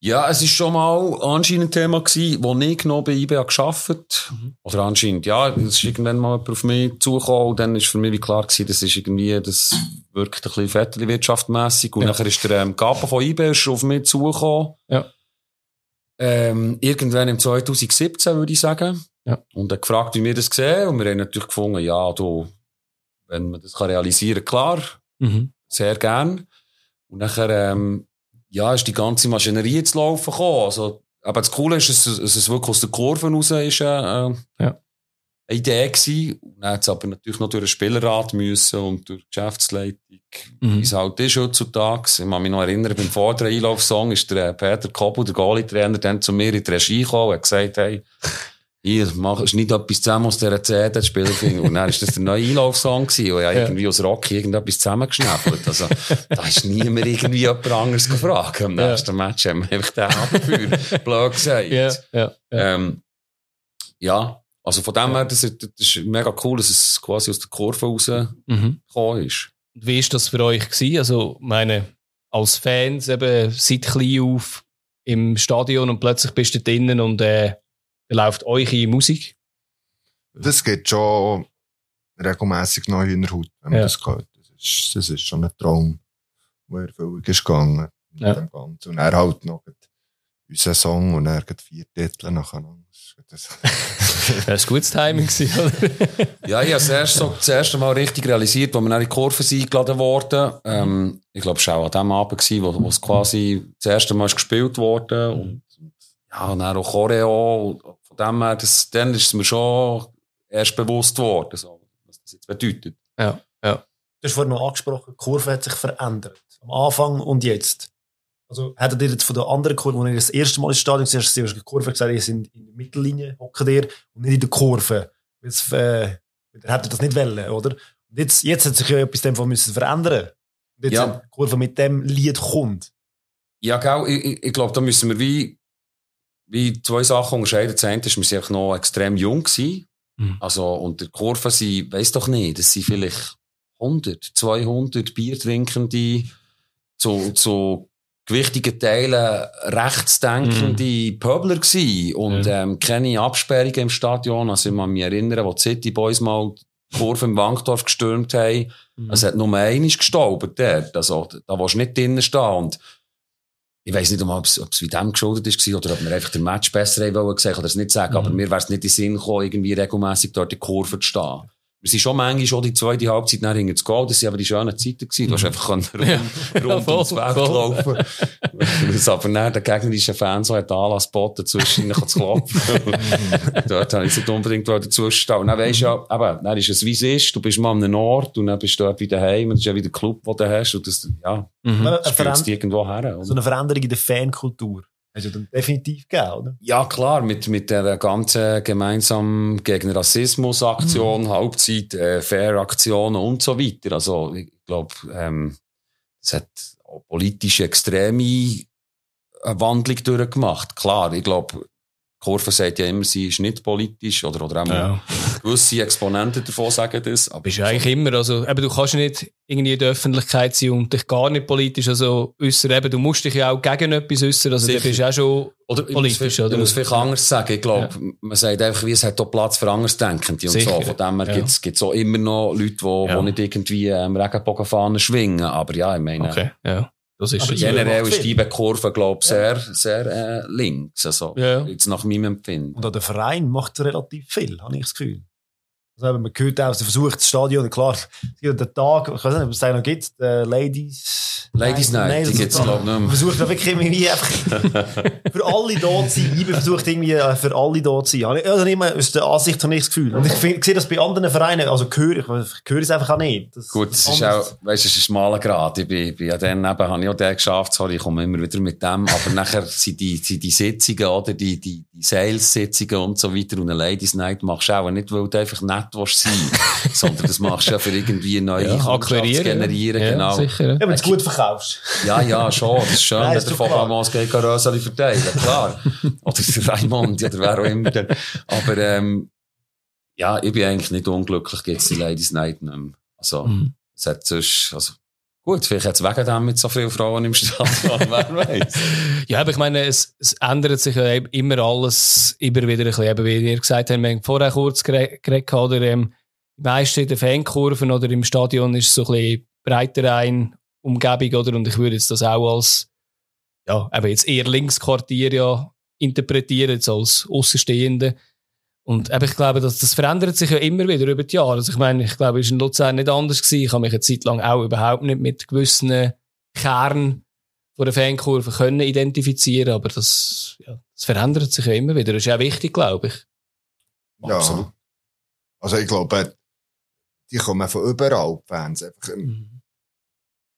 Ja, es ist schon mal anscheinend ein Thema gewesen, wo ich noch bei IBA geschafft Oder anscheinend, ja, es ist irgendwann mal jemand auf mich zugekommen und dann ist für mich klar gewesen, das ist irgendwie, das wirkt ein bisschen Vettel-wirtschaftmässig und Ja. nachher ist der ähm, Gapa von IBA ist auf mich zugekommen. Ja. Ähm, irgendwann im 2017, würde ich sagen. Ja. Und er gefragt, wie wir das sehen und wir haben natürlich gefunden, ja, du, wenn man das kann realisieren klar, Mhm. sehr gern. Und nachher, ähm, ja, ist die ganze Maschinerie zu laufen gekommen. Also, aber das Coole ist, dass es, es wirklich aus der Kurve raus ist, äh, äh, Ja. Eine Idee gewesen. Und dann hat es aber natürlich noch durch den Spielerrat müssen und durch die Geschäftsleitung, Mhm. wie es halt ist heutzutage. Ich kann mich noch erinnern, beim vorderen Einlaufsong ist der äh, Peter Koppel, der Goalie-Trainer, dann zu mir in die Regie gekommen und hat gesagt, hey, hier, mach, nicht etwas zusammen aus dieser CD, Spielerfinger. Und dann ist das der neue Einlaufsong gewesen, und ich Ja. irgendwie aus Rocky irgendetwas zusammengeschnäppelt. Also, da ist niemand irgendwie jemand anderes gefragt. Am Ja. nächsten Match haben wir einfach den abgeführt. Blöd gesagt. Ja, ja, ja. Ähm, ja, also von dem her, das ist, das ist mega cool, dass es quasi aus der Kurve rausgekommen Mhm. ist. Und Wie ist das für euch gewesen? Also, meine, als Fans eben seit klein auf im Stadion und plötzlich bist du drinnen und äh, läuft eure Musik. Das geht schon regelmässig noch in der Haut, wenn man Ja. das gehört. Das ist, das ist schon ein Traum, der in Erfüllung ist gegangen. mit Ja. dem Ganzen. Und er halt noch unseren Song und er hat vier Titel nacheinander. Das, Das war ein gutes Timing, gewesen, oder? Ja, ich habe das erste, so, das erste Mal richtig realisiert, als wir in die Kurve sind eingeladen wurden. Ähm, ich glaube, es war auch an dem Abend, gewesen, wo, wo es quasi das erste Mal gespielt wurde. Und, und ja, und dann auch Choreo. Und von dem her, das, dann ist es mir schon erst bewusst geworden, so, was das jetzt bedeutet. ja, ja. Du hast vorhin noch angesprochen, die Kurve hat sich verändert. Am Anfang und jetzt. Also, hättet ihr jetzt von der anderen Kurve, wo ihr das erste Mal ins Stadion gesehen habt, hast du die Kurve gesagt, ihr seid in der Mittellinie, hocken ihr, und nicht in der Kurve. Jetzt, äh, ihr hättet das nicht wollen, oder? Und jetzt, jetzt hat sich ja etwas dem Fall müssen verändern. Und jetzt, Ja. die Kurve mit dem Lied kommt. Ja, gell, ich, ich, ich glaube, da müssen wir wie, wie zwei Sachen unterscheiden. Das eine ist, wir sind noch extrem jung gewesen. Mhm. Also, und der Kurve sind, weiss doch nicht, das sind vielleicht 100, 200 Biertrinkende, zu, zu gewichtigen Teilen rechtsdenkende Pöbler gewesen. Und, ähm, keine Absperrungen im Stadion. Also, ich kann mich erinnern, wo die City Boys mal die Kurve im Wankdorf gestürmt haben. Es hat nur einmal gestaubt dort. Also, da willst du nicht drinnen stehen. Und ich weiss nicht, ob es, ob es wie dem geschuldet ist oder ob wir einfach den Match besser haben wollen, oder es nicht sagen. Aber mir wäre es nicht in den Sinn gekommen, irgendwie regelmässig dort in die Kurve zu stehen. Wir sind schon manchmal schon die zweite Halbzeit nachher hinten zu gehen. Das waren aber die schönen Zeiten gewesen. Du hast einfach können rund, rund voll, ums Feld laufen. Was aber dann der gegnerische Fan so hat Anlass geboten, zwischen ihnen zu klopfen. Dort habe ich nicht unbedingt dazu stehen. Und dann weisst du ja, eben, dann ist es wie es ist. Du bist mal an einem Ort und dann bist du dort wieder heim. Und das ist ja wieder der Club, den du hast. Und das, ja, Mhm. Du irgendwo her. oder? so eine Veränderung in der Fankultur. Hast du dann definitiv gegeben, oder? Ja, klar, mit, mit der ganzen gemeinsam gegen Rassismus-Aktion, Halbzeit, äh, Fair-Aktionen und so weiter. Also, ich glaube, ähm, es hat auch politische extreme Wandlung durchgemacht. Klar, ich glaube, Kurve sagt ja immer, sie ist nicht politisch oder, oder auch Ja. gewisse Exponenten davon sagen das. Aber bist ja eigentlich immer, also eben, du kannst nicht irgendwie in der Öffentlichkeit sein und dich gar nicht politisch also äußern. Eben, du musst dich ja auch gegen etwas äußern, also Sicher. du bist ja schon Oder ich politisch, viel- oder? Ich muss vielleicht anders sagen. Ich glaube, man sagt einfach, wie es hat auch Platz für Andersdenkende und Sicher. so. Von dem her Ja. gibt's gibt's auch immer noch Leute, die Ja. nicht irgendwie ähm, Regenbogenfahnen schwingen. Aber ja, ich meine, Okay, ja. Das ist Aber. Ja, generell ist die. IBE-Kurve, glaube ich, sehr, sehr äh, links. Also, Ja. jetzt nach meinem Empfinden. Und auch der Verein macht relativ viel, habe ich das Gefühl. Also eben, man hört auch, sie versucht das Stadion, klar, es gibt den Tag, ich weiß nicht, ob es den noch gibt, der Ladies... Ladies Night, Nein, die das gibt's, ist- glaub ich, nicht mehr. Versucht wirklich irgendwie einfach für alle da zu sein. Ich versucht irgendwie äh, für alle da zu sein. Also immer aus der Ansicht habe ich das Gefühl. Und ich, find, sehe das bei anderen Vereinen, also höre ich, höre es einfach auch nicht. Das Gut, es ist auch, weißt, es ist ein schmaler Grad. Ich bin, bin ja dann eben, habe ich auch den geschafft, sorry, ich komme immer wieder mit dem. Aber nachher sind die, sind die Sitzungen, oder, die, die, die Sales-Sitzungen und so weiter und eine Ladies Night machst du auch nicht, weil du einfach nett willst sein, sondern das machst du ja für irgendwie neue Ja, Kundschaft generieren, ja, genau. sicher. ja. Wenn du es gut verkaufst. Ja, ja, schon. Das ist schön, Nein, wenn ist der. Fabian geht Röseli verteilen, klar. Oder der Raimond, oder wer auch immer. dann. Aber, ähm, ja, ich bin eigentlich nicht unglücklich, gibt's die Ladies Night nicht mehr. Also, Mhm. es hat sonst, also, gut, vielleicht hat es wegen dem mit so vielen Frauen im Stadion, wer weiß. Ja, aber ich meine, es, es ändert sich eben immer alles immer wieder ein bisschen. Eben, wie ihr gesagt habt, wir haben vorher kurz gere- geredet, oder, ähm, die meisten in den Fankurven oder im Stadion ist so ein bisschen breiter ein Umgebung, oder? Und ich würde jetzt das auch als, ja, eben jetzt eher Linksquartier ja interpretieren, jetzt als Außenstehende. Und eben, ich glaube, das, das verändert sich ja immer wieder über die Jahre. Also ich meine, ich glaube, es war in Luzern nicht anders gewesen. Ich habe mich eine Zeit lang auch überhaupt nicht mit gewissen Kern von der Fankurve können identifizieren, aber das, ja, das verändert sich ja immer wieder. Das ist ja wichtig, glaube ich. Ja. Absolut. Also ich glaube, die kommen von überall, die Fans. Einfach, Mhm.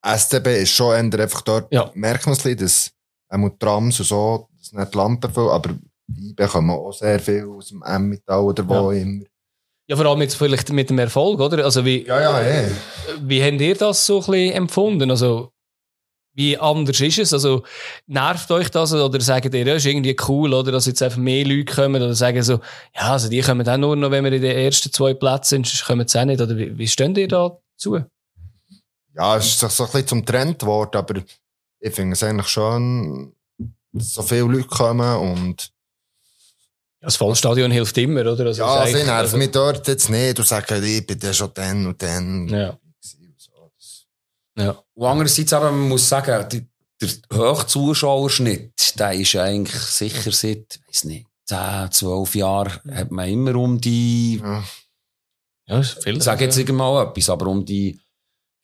STB ist schon einfach dort, Ja. merkt man es ein bisschen, dass auch die Trams und so, das nicht die Lampen viel, aber die bekommen auch sehr viel aus dem Emmental oder wo immer. Ja, vor allem jetzt vielleicht mit dem Erfolg, oder? Also wie, Ja, ja, eh. wie habt ihr das so ein bisschen empfunden? Also, wie anders ist es? Also, nervt euch das oder sagt ihr, ja, ist irgendwie cool, oder, dass jetzt einfach mehr Leute kommen oder sagen so, ja, also die kommen dann nur noch, wenn wir in den ersten zwei Plätzen sind, sonst kommen sie auch nicht. Oder wie, wie steht ihr da zu? Ja, es ist so ein bisschen zum Trend geworden, aber ich finde es eigentlich schon, dass so viele Leute kommen und Ja, das Vollstadion hilft immer, oder? Also, ja, sie eigentlich- nerven mich dort jetzt nicht und sagen, ich bin dann schon dann und dann. Ja. Ja. Und andererseits aber, man muss sagen, die, der Hochzuschauerschnitt, der ist eigentlich sicher seit, weiß nicht, 10, 12 Jahren, hat man immer um die, Ja. Ja, ist viel. ich sage jetzt irgendwann etwas, aber um die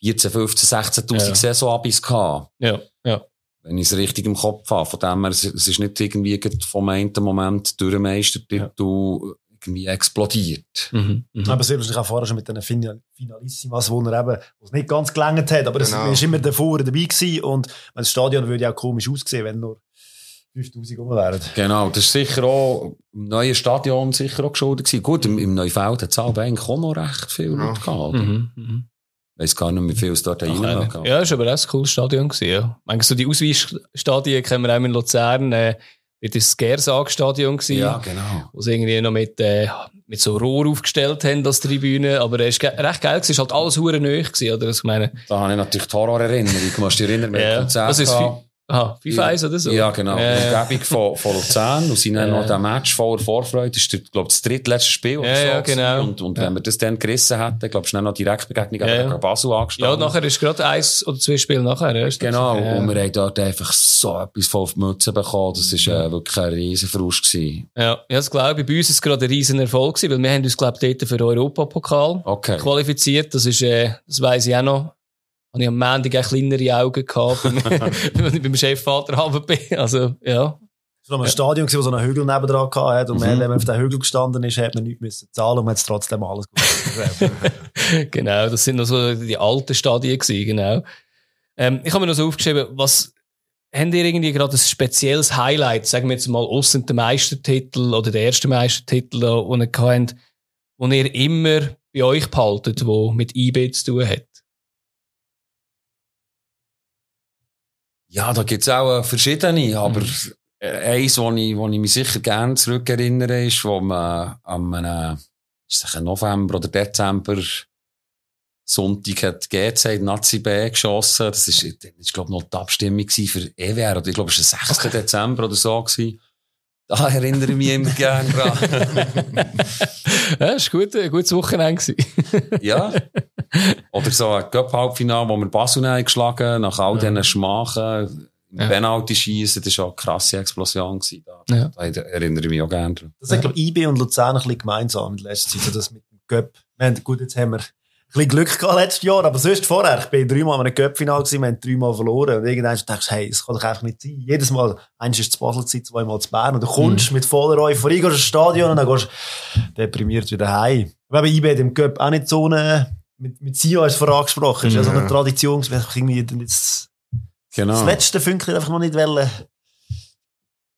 14, 15, 16.000 Ja. Saisonabis gehabt. Ja, ja. Wenn ich es richtig im Kopf habe. Von dem her, es es ist nicht irgendwie vom einen Moment durch den Meistertitel irgendwie explodiert. Mhm. Mhm. Aber sehr wahrscheinlich auch vorher schon mit den Final Finalissimas, wo er eben, wo es nicht ganz gelangt hat, aber es Genau. ist immer davor dabei gewesen und das Stadion würde ja auch komisch aussehen, wenn nur 5000 rum wären. Genau, das ist sicher auch im neuen Stadion sicher auch geschuldet gewesen. Gut, im, im Neufeld hat es eigentlich auch noch recht viel Ja. Leute gehabt. oder? Mhm. Mhm. Ich weiss gar nicht, wie viel es dort rein Ach, gab. Ja, ist aber auch ein cooles Stadion gewesen, ja. Manchmal so die Ausweichstadien kennen wir auch in Luzern. Äh, dort war das Gersag-Stadion. Ja, genau. Wo sie irgendwie noch mit, äh, mit so Rohr aufgestellt haben als Tribüne. Aber es war recht geil. Es war halt alles hure neu gewesen, oder? Also, ich meine, Da habe ich natürlich die Horrorerinnerung. Du musst dich erinnern, wir Ja, haben Konzert das ist gehabt. Aha, 5-1 oder so. Ja, genau. Äh, Die Umgebung von, von Luzern. Und sind dann Ja. noch der Match voller Vorfreude. Das ist, der, glaub, das drittletzte Spiel. Ja, so ja, genau. Und, und Ja. wenn wir das dann gerissen hätten, glaubst du, dann noch Direktbegegnung Ja, gegen ja. Basel ja, angestanden. nachher ist gerade eins oder zwei Spiele nachher. ja, das Genau. gewesen. Und wir haben dort einfach so etwas voll auf die Mütze bekommen. Das war äh, wirklich ein riesen Frust gewesen. Ja, ja, das glaube ich. Bei uns ist es gerade ein riesen Erfolg gewesen, weil wir haben uns, glaube ich, dort für den Europapokal Okay. qualifiziert. Das ist, äh, das weiss ich auch noch. Habe ich am Montag auch kleinere Augen gehabt, wenn ich beim Chefvater runter bin. Also, ja. Es war ein Stadion, wo so einen Hügel nebendran hatte und Mhm. wenn man auf den Hügel gestanden ist, hat man nichts müssen zahlen und man hat es trotzdem alles gut genau, das sind noch so die alten Stadien gewesen, genau. Ähm, ich habe mir noch so aufgeschrieben, was, habt ihr irgendwie gerade ein spezielles Highlight, sagen wir jetzt mal, aussen der Meistertitel oder der erste Meistertitel, den ihr gehabt habt, den ihr immer bei euch behaltet, wo mit IB zu tun hat? Ja, da gibt's auch äh, verschiedene, aber Mhm. eins, wo ich, wo ich mich sicher gerne zurückerinnere, ist, wo man am einem, ist es ein November oder Dezember Sonntag hat in Nazi B geschossen. Das ist, ist glaube ich, noch die Abstimmung für EWR, oder ich glaube, es war der 6. Dezember oder so gewesen. Da erinnere ich mich immer gerne dran. ja, das war gut, ein gutes Wochenende. ja. Oder so ein Cup-Halbfinale, wo wir Basel haben geschlagen nach all diesen Schmachen. Ja. Penalty-Schießen, das war eine krasse Explosion. Gewesen, da. Ja. da erinnere ich mich auch gerne dran. Das hat, glaube ich, IB und Luzern ein bisschen gemeinsam in letzter Zeit. So das mit dem Cup. Wir haben, gut, jetzt haben wir bisschen Glück gehabt letztes Jahr, aber sonst vorher, ich bin dreimal in einem Cup-Final gewesen, wir haben dreimal verloren. Und irgendwann denkst du, hey, es kann doch einfach nicht sein. Jedes Mal, eins ist zu Basel, gewesen, zweimal zu Bern. Und du kommst mit voller Euphorie, gehst ins Stadion und dann gehst du deprimiert wieder heim. Wir haben IB im Cup auch nicht so eine, mit, mit hast du vorher angesprochen, ist ja so eine Ja. Tradition, einfach irgendwie jetzt Genau. das letzte Fünkchen einfach noch nicht wollen.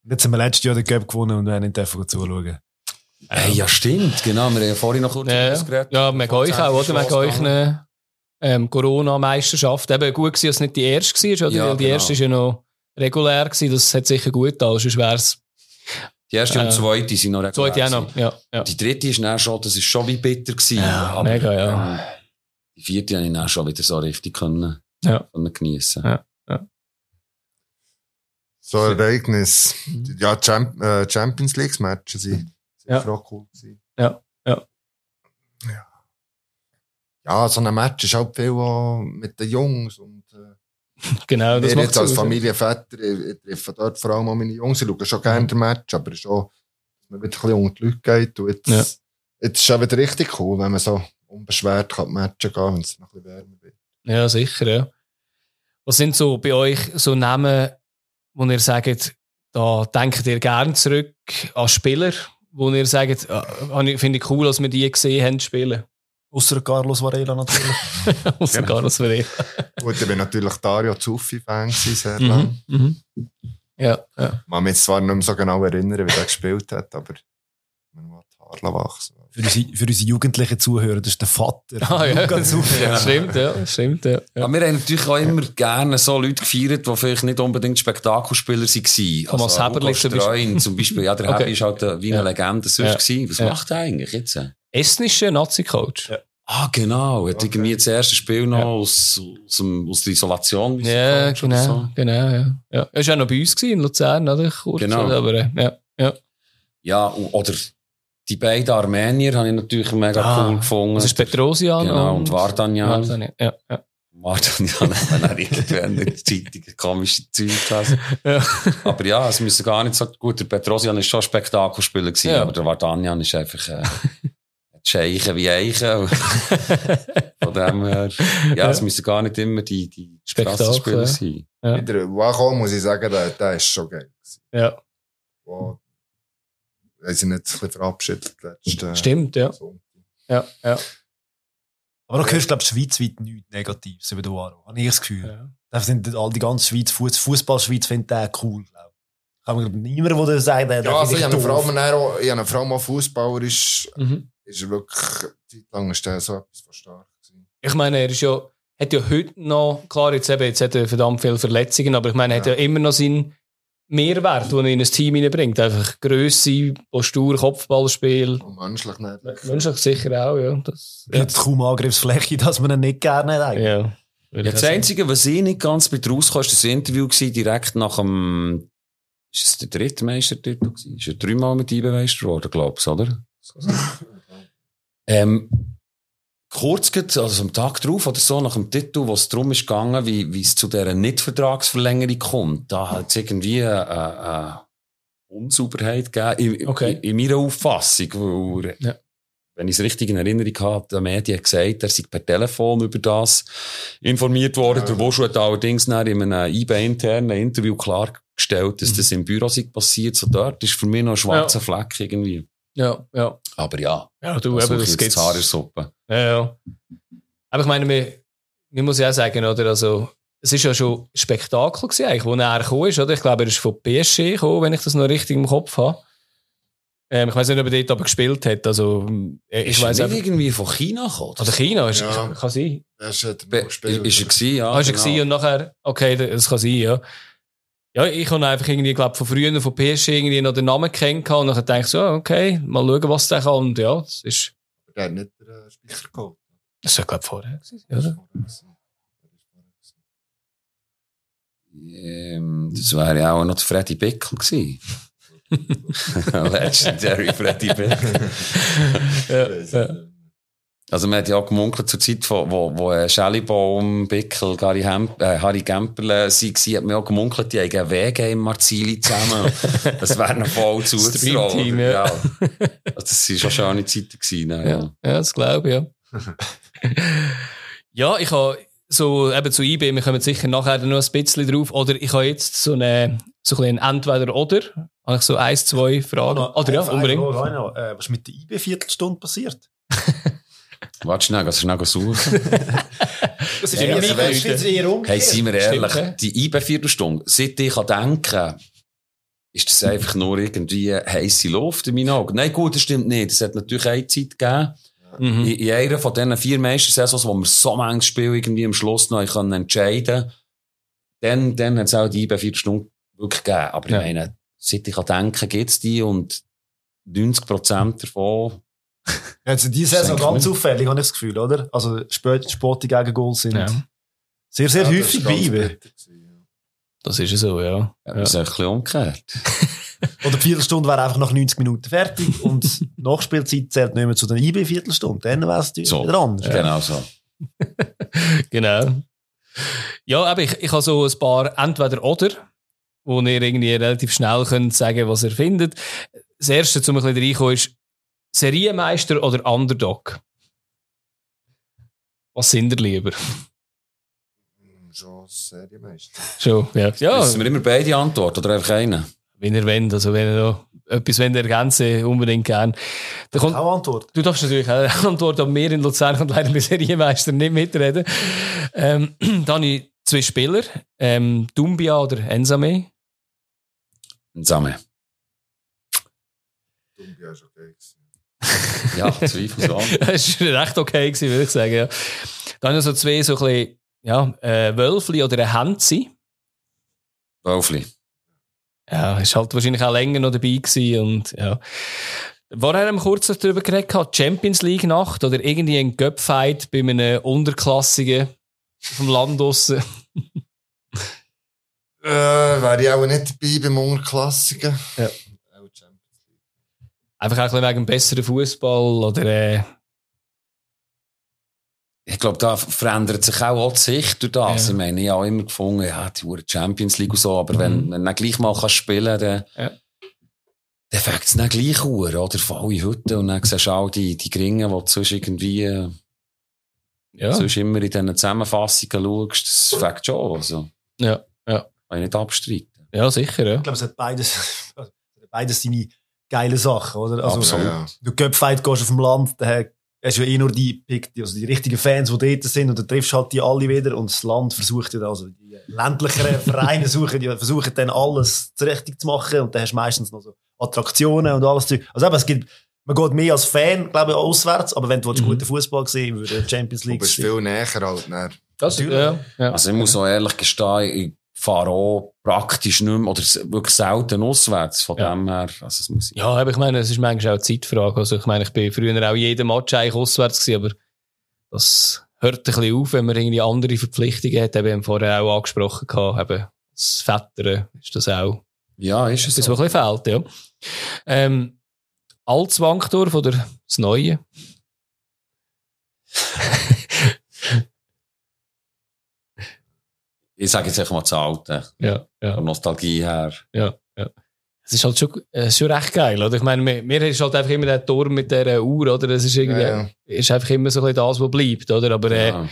Jetzt haben wir letztes Jahr den Cup gewonnen und wir haben nicht zuschauen. Hey, ja, stimmt, genau. Wir haben ja vorhin noch kurz über Ja, das geredet. ja wegen euch auch, oder? Wegen euch eine ähm, Corona-Meisterschaft. Eben gut gewesen, dass es nicht die erste war, oder? Ja, Weil die genau. erste ist ja noch regulär gewesen. Das hat sicher gut getan, sonst wäre es Die erste Äh, und zweite sind noch regulär zweite auch noch. Ja, ja. Die dritte ist dann schon, das ist schon wie bitter gewesen. Ja, aber, mega, ja. äh, Die vierte habe ich dann schon wieder so richtig können, Ja. können geniessen. Ja. So ein Ereignis. Ja, Champ äh, Champions League Matches sind Ja. auch cool gewesen. Ja, ja. Ja. Ja, so ein Match ist halt viel auch mit den Jungs und äh, Genau, das jetzt als. Familienväter, ich, treffe dort vor allem auch meine Jungs, ich schaue schon gerne den Match, aber schon, dass man wieder ein bisschen unter die Leute geht und jetzt, Ja. jetzt ist es auch wieder richtig cool, wenn man so unbeschwert kann matchen kann, wenn es noch ein bisschen wärmer wird. Ja, sicher, ja. Was sind so bei euch so Namen, wo ihr sagt, da denkt ihr gern zurück an Spieler, wo ihr sagt, ah, finde ich cool, dass wir die gesehen haben spielen? Ausser Carlos Varela natürlich. Außer Carlos Ferreira. Gut, ich bin natürlich Dario Zuffi-Fan sehr lang. Mhm. Mhm. Ja, ja. Ich kann mich zwar nicht mehr so genau erinnern, wie der gespielt hat, aber man will die Haare wachsen. Für unsere, für unsere jugendlichen Zuhörer, das ist der Vater. Ah, ja. Ja. Stimmt, ja, stimmt, ja. ja. Aber wir haben natürlich auch immer gerne so Leute gefeiert, die vielleicht nicht unbedingt Spektakelspieler waren. Thomas Heberli Hugo zum Beispiel. Zum Beispiel. Ja, der Okay. Heberli ist halt äh, wie eine Ja. Legende sonst Ja. gewesen. Was Ja. macht er eigentlich jetzt? Estnischer Nazi-Coach. Ja. Ah, genau. Hat Okay. irgendwie das erste Spiel noch Ja. aus, aus, aus der Isolation. Ja, coacht oder genau, genau, ja. ja. Er war auch noch bei uns in Luzern, oder? Kurz, Genau. Aber, äh, ja, ja. Ja, oder die beiden Armenier habe ich natürlich mega Ah, cool gefunden. Das ist Petrosian Genau, und Vardanyan. Vardanyan, Ja, ja. Vardanyan, wenn er irgendwann in komische Zeug ja. Aber ja, es müssen gar nicht so gut. Der Petrosian ist schon ein Spektakelspieler gewesen, Ja. aber der Vardanyan ist einfach äh, ein Scheichen wie Eichen. Und Von dem her, ja, es müssen gar nicht immer die, die Spektakel, krassen Spieler ja. sein. Ja. Wieder Wacho, muss ich sagen, der, der ist schon geil. gewesen. ja. Wow. Wir sind jetzt ein bisschen verabschiedet letzten Stimmt, ja. Sonntag. ja, ja. Aber da hörst du, glaube ich, schweizweit nichts Negatives über den Waro. Habe ich das Gefühl. ja. Da sind all die ganze Schweiz, Fuß, Fußball-Schweiz findet den cool, glaube ich. Kann mir niemand, der sagt, der Ja, also ich habe. Frau, man auch, ich habe eine Frau mal Fußballer ist, Mhm. ist er wirklich, eine Zeit lang ist der so etwas von stark gewesen. Ich meine, er ist ja, hat ja heute noch, klar, jetzt, eben, jetzt hat er verdammt viele Verletzungen, aber ich meine, er hat ja Ja. immer noch seinen Mehrwert, den er in ein Team hineinbringt. Einfach Grösse, Postur, Kopfballspiel. Und menschlich nicht. Menschlich sicher auch, ja. Das, Ja. kaum Angriffsfläche, dass man ihn nicht gerne hat. eigentlich. ja. Ja, das. Einzige, was ich nicht ganz mit rauskam, ist das Interview gewesen, direkt nach dem, ist es der dritte Meistertitel? Ist er dreimal mit IB Meister geworden, glaubst du, oder? ähm, kurz geht, also am Tag drauf oder so, nach dem Titel, wo es darum ist gegangen, wie, wie es zu dieser Nicht-Vertragsverlängerung kommt, da hat es irgendwie eine, eine Unsauberheit gegeben, in, Okay. in, in meiner Auffassung, weil, Ja. wenn ich es richtig in Erinnerung habe, die Medien gesagt, er sei per Telefon über das informiert worden. Der Wosch hat allerdings in einem IB-internen Interview klargestellt, dass das im Büro passiert. So dort ist für mich noch ein schwarzer Fleck irgendwie. Ja, ja. Aber ja, Ja, du, also eben, das das der Suppe. Ja, ja. Aber ich meine, mir, mir muss ja auch sagen, oder? Also, es ist ja schon ein Spektakel gewesen, eigentlich, wo er gekommen ist, oder? Ich glaube, er ist von PSG gekommen, wenn ich das noch richtig im Kopf habe. Ähm, ich weiß nicht, ob er dort aber gespielt hat. Also, äh, ich Ist weiß er einfach. nicht irgendwie von China gekommen? Oder China, ist, Ja. kann sein. Er ist hat Be-. Ist er gewesen, ja. Ah, ist er genau. gewesen und nachher, okay, das kann sein, ja. Ja, ich habe einfach irgendwie, glaube von früher von PSG irgendwie noch den Namen kennengelernt und dann dachte ich so, okay, mal schauen, was der kann. Und ja, das ist, Der hat nicht den äh, Speicher geholt. das ja, glaube ich, vorher gewesen, oder? Ähm, das wäre ja auch noch Freddy Bickel gewesen. Legendary Freddy Bickel. Ja, ja. Also man hat ja auch gemunkelt zur Zeit, wo, wo, wo äh, Schellibaum, Bickel, Gary Hemp, äh, Harry Gemperle waren, hat man auch gemunkelt, die haben Wege im Marzili zusammen. das wäre noch voll zuzutrauen. Ja. ja. Also das waren schon schöne Zeiten gewesen. Ja. Ja, ja das glaube ich, ja. ja, ich habe so eben zu IB, wir kommen sicher nachher noch ein bisschen drauf, oder ich habe jetzt so eine, so ein bisschen ein Entweder-Oder, habe ich so eins, zwei Fragen. Oder ja, unbedingt. Äh, was ist mit der IB-Viertelstunde passiert? Warte schnell, geh schnell suchen. Das ist Ja, ja, sicher. eher umgekehrt. Hey, seien wir ehrlich, Stimmt, die IB-Viertelstunde, seit ich denken, ist das einfach nur irgendwie heisse Luft in meinen Augen. Nein, gut, das stimmt nicht. Es hat natürlich eine Zeit gegeben, Mhm. in, in einer von diesen vier Meistersaisons, wo wir so manches Spiel irgendwie am Schluss noch können entscheiden dann, dann hat es auch die IB-Viertelstunde wirklich gegeben. Aber Ja. ich meine, seit ich denken, gibt's die und 90% davon Also diese Saison ganz ich. auffällig, habe ich das Gefühl, oder? Also Sport, Sporte gegen Goals sind Ja. sehr, sehr Ja, das häufig ist bei gewesen, Das ist ja so, ja. ja. ja. ist ein bisschen umgekehrt. Oder die Viertelstunde wäre einfach nach 90 Minuten fertig und Nachspielzeit zählt nicht mehr zu der IB-Viertelstunde. Dann wäre es natürlich So. wieder anders. Genau so. Genau. Ja, aber ich, ich habe so ein paar Entweder-Oder, wo ihr irgendwie relativ schnell könnt sagen, was ihr findet. Das erste, zum ein bisschen reinkommen, ist Serienmeister oder Underdog? Was sind ihr lieber? Schon Serienmeister. Schon, ja. Ja, Müssen wir immer beide antworten oder einfach eine? wenn ihr wollt, also wenn ihr noch etwas wollt ergänzen unbedingt gern. Da kommt, Auch Antwort. Du darfst natürlich auch antworten, aber wir in Luzern können leider bei Serienmeister nicht mitreden. Ähm, dann habe ich zwei Spieler, ähm, Dumbia oder Ensame. Zusammen. Dumbia ist okay gewesen. Ja, zweifelsohne. Das war recht okay, gewesen, würde ich sagen. Ja. Dann ich so zwei, so ein bisschen, ja, äh, Wölfli oder ein Hänzi. Wölfli. Ja, ist halt wahrscheinlich auch länger noch dabei gewesen und, ja. Vorher haben wir kurz darüber geredet, Champions League Nacht oder irgendwie ein Göpfight bei einem Unterklassigen vom Land draussen. Äh, wäre ich auch nicht dabei beim Unterklassiker. Ja. Einfach auch ein wegen besseren Fußball oder, äh, Ich glaube, da verändert sich auch, auch die Sicht durch das. Ja. Ich meine, ich habe immer gefunden, ja, die Uhr Champions League und so, aber wenn, wenn du dann gleich mal kannst spielen dann, Ja. dann fängt es dann gleich Uhr, oder? Für alle Hütten. Und dann siehst du auch die, die Gringen, die du sonst irgendwie, ja. sonst immer in diesen Zusammenfassungen schaust, das fängt schon, also. Ja, ja. Kann ich nicht abstreiten. Ja, sicher, ja. Ich glaube, es hat beides, beides seine geile Sachen, oder? Also, Absolut. Ja, du Cup-Fight gehst auf dem Land, dann hast du ja eh nur die, also die richtigen Fans, die dort sind, und dann triffst du halt die alle wieder, und das Land versucht ja, also die ländlicheren Vereine suchen, die versuchen dann alles zurecht zu machen, und dann hast du meistens noch so Attraktionen und alles. Also eben, es gibt, man geht mehr als Fan, glaube ich, auswärts, aber wenn du Mhm. guten Fußball sehen würde Champions Du League bist sehen. viel näher halt. Dann. Das, Natürlich. ja, ja. Also ich muss auch ehrlich gestehen, ich fahre auch praktisch nicht mehr, oder wirklich selten auswärts. Von Ja. dem her, also es muss Ja, aber ich meine, es ist manchmal auch Zeitfrage. Also ich meine, ich bin früher auch jeden Match eigentlich auswärts gewesen, aber das hört ein bisschen auf, wenn man irgendwie andere Verpflichtungen hat. Eben, wir haben vorher auch angesprochen gehabt, eben das Vettern ist das auch Ja, ist es etwas, so. ein bisschen fehlt, ja. Ähm, Altswankdorf oder das Neue? Ich sage jetzt einfach mal das Alte. Ja, ja. Von Nostalgie her. Ja, ja. Es ist halt schon, ist schon recht geil, oder? Ich meine, mir, mir ist halt einfach immer der Turm mit der Uhr, oder? Das ist irgendwie, Ja, ja. ist einfach immer so ein bisschen das, was bleibt, oder? Aber, äh, Ja.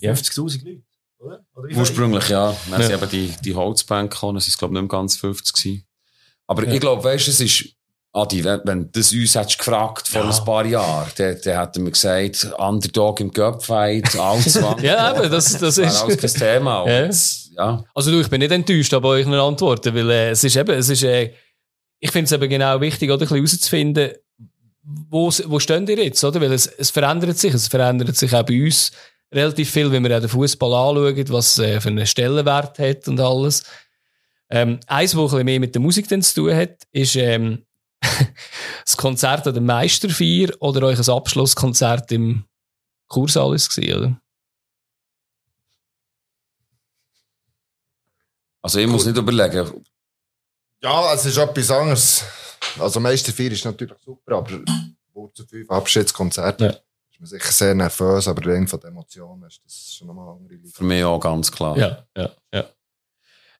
Ja. 50.000 Leute, oder? oder? Ursprünglich, ja. Dann Ja. sind eben die, die Holzbänke gekommen. Es ist, glaube ich, nicht mehr ganz 50 gewesen. Aber Ja. ich glaube, weißt du, es ist, Adi, wenn, wenn du das uns hättest gefragt vor Ja. ein paar Jahren, dann, dann hätten wir gesagt, Underdog im Göpfight, Altswang. Ja, eben, das- das ist- alles kein Thema. Ja. Ja. Also du, ich bin nicht enttäuscht aber euch eine Antworten, weil äh, es ist eben, es ist, äh, ich finde es eben genau wichtig, oder, ein bisschen herauszufinden, wo, wo stehen ihr jetzt, oder? Weil es, es verändert sich, es verändert sich auch bei uns relativ viel, wenn wir auch den Fußball anschauen, was äh, für einen Stellenwert hat und alles. Ähm, eins, was ein bisschen mehr mit der Musik zu tun hat, ist ähm, das Konzert an der Meisterfeier oder euch ein Abschlusskonzert im Kursaal ist gewesen, oder? Also ich muss nicht überlegen. Ja, es ist etwas anderes. Also, Meister 4 ist natürlich super, aber Wurzel 5 Abschiedskonzert Ja. ist ist man sicher sehr nervös, aber rein von den Emotionen ist das schon nochmal eine andere Liga. Für mich auch ganz klar. Ja, ja, ja.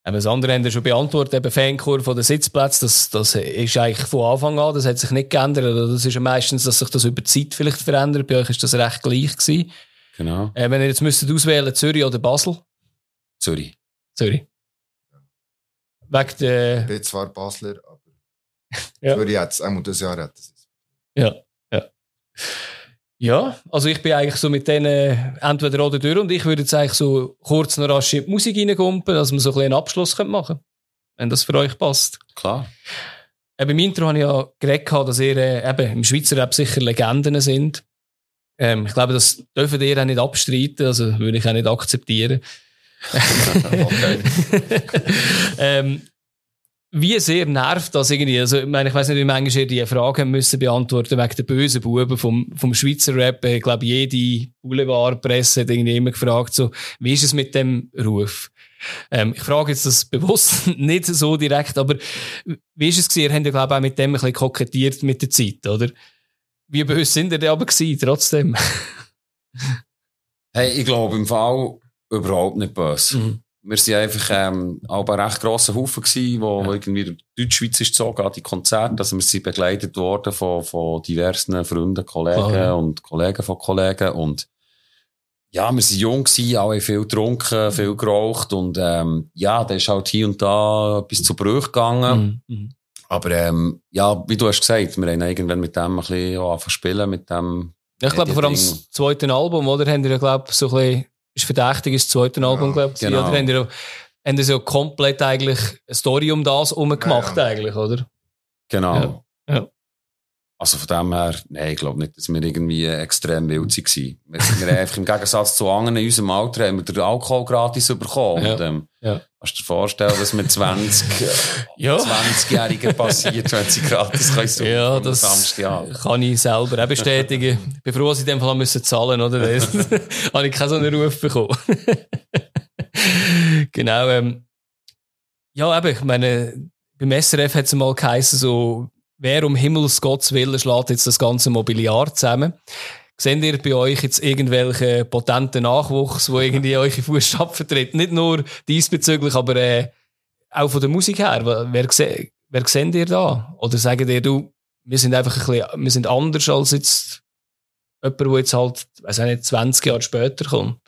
Eben das andere haben wir schon beantwortet, eben Fankurve von den Sitzplätzen, das, das ist eigentlich von Anfang an, das hat sich nicht geändert. Das ist ja meistens, dass sich das über die Zeit vielleicht verändert. Bei euch ist das recht gleich gewesen. Genau. Äh, wenn ihr jetzt müsstet auswählen, Zürich oder Basel? Zürich. Zürich. Wegen der, Ich bin zwar Basler, aber Ja. Zürich hat es, einmal das Jahr hat es. Ja, ja. Ja, also ich bin eigentlich so mit denen entweder oder durch und ich würde jetzt eigentlich so kurz noch rasch in die Musik reingumpen, dass wir so ein bisschen einen Abschluss machen können. Wenn das für euch passt. Klar. Eben im Intro habe ich ja geredet, dass ihr äh, eben im Schweizer Rap sicher Legenden sind. Ähm, ich glaube, das dürfen ihr auch nicht abstreiten, also würde ich auch nicht akzeptieren. Okay. ähm, wie sehr nervt das irgendwie? Also, ich meine, ich weiß nicht, wie manchmal die Frage haben müssen beantworten wegen der bösen Buben vom, vom Schweizer Rap. Ich glaube, jede Boulevardpresse hat irgendwie immer gefragt, so, wie ist es mit dem Ruf? Ähm, ich frage jetzt das bewusst nicht so direkt, aber wie ist es gewesen? Ihr habt ja, glaube ich, auch mit dem ein bisschen kokettiert mit der Zeit, oder? Wie böse sind ihr denn aber gewesen, trotzdem? Hey, ich glaube im Fall überhaupt nicht böse. Mhm. Wir sind einfach ähm, auch ein recht grosser Haufen gewesen, wo, wo irgendwie durch Deutschschweiz ist gezogen an die Konzerte. Also wir sind begleitet worden von, von diversen Freunden, Kollegen Klar, ja. und Kollegen von Kollegen und ja, wir sind jung gewesen, alle viel getrunken, viel geraucht und ähm, ja, da ist halt hier und da etwas zu Bruch gegangen. Mhm. Mhm. Aber ähm, ja, wie du hast gesagt, wir haben irgendwann mit dem ein bisschen ja, angefangen zu spielen, mit dem Ja, ich glaube, vor allem das zweite Album, oder? Haben ja, glaube so ein bisschen, ist verdächtig, ist das zweite Album, glaube ich, genau. oder? Haben ihr, haben so komplett eigentlich eine Story um das herum gemacht, Ja, ja. eigentlich, oder? Genau. Also von dem her, nein, ich glaube nicht, dass wir irgendwie extrem wild waren. Wir, haben einfach im Gegensatz zu anderen in unserem Alter haben wir den Alkohol gratis bekommen. Ja. Und, ähm, Ja. Kannst du dir vorstellen, was mit 20, Ja. 20-Jährigen passiert, wenn sie gratis können Ja, das kann ich selber auch bestätigen. Ich bin froh, dass ich in dem Fall müssen zahlen oder? Das habe ich keinen so einen Ruf bekommen. genau, ähm, ja, eben, ich meine, beim SRF hat es mal geheißen, so, wer um Himmels Gottes Willen schlägt jetzt das ganze Mobiliar zusammen? Seht ihr bei euch jetzt irgendwelche potenten Nachwuchs, wo irgendwie eure Fußstapfen vertritt? Nicht nur diesbezüglich, aber äh, auch von der Musik her. Wer, se- wer seht ihr da? Oder sagt ihr, du, wir sind einfach ein bisschen, wir sind anders als jetzt jemand, der jetzt halt, weiß auch nicht, 20 Jahre später kommt?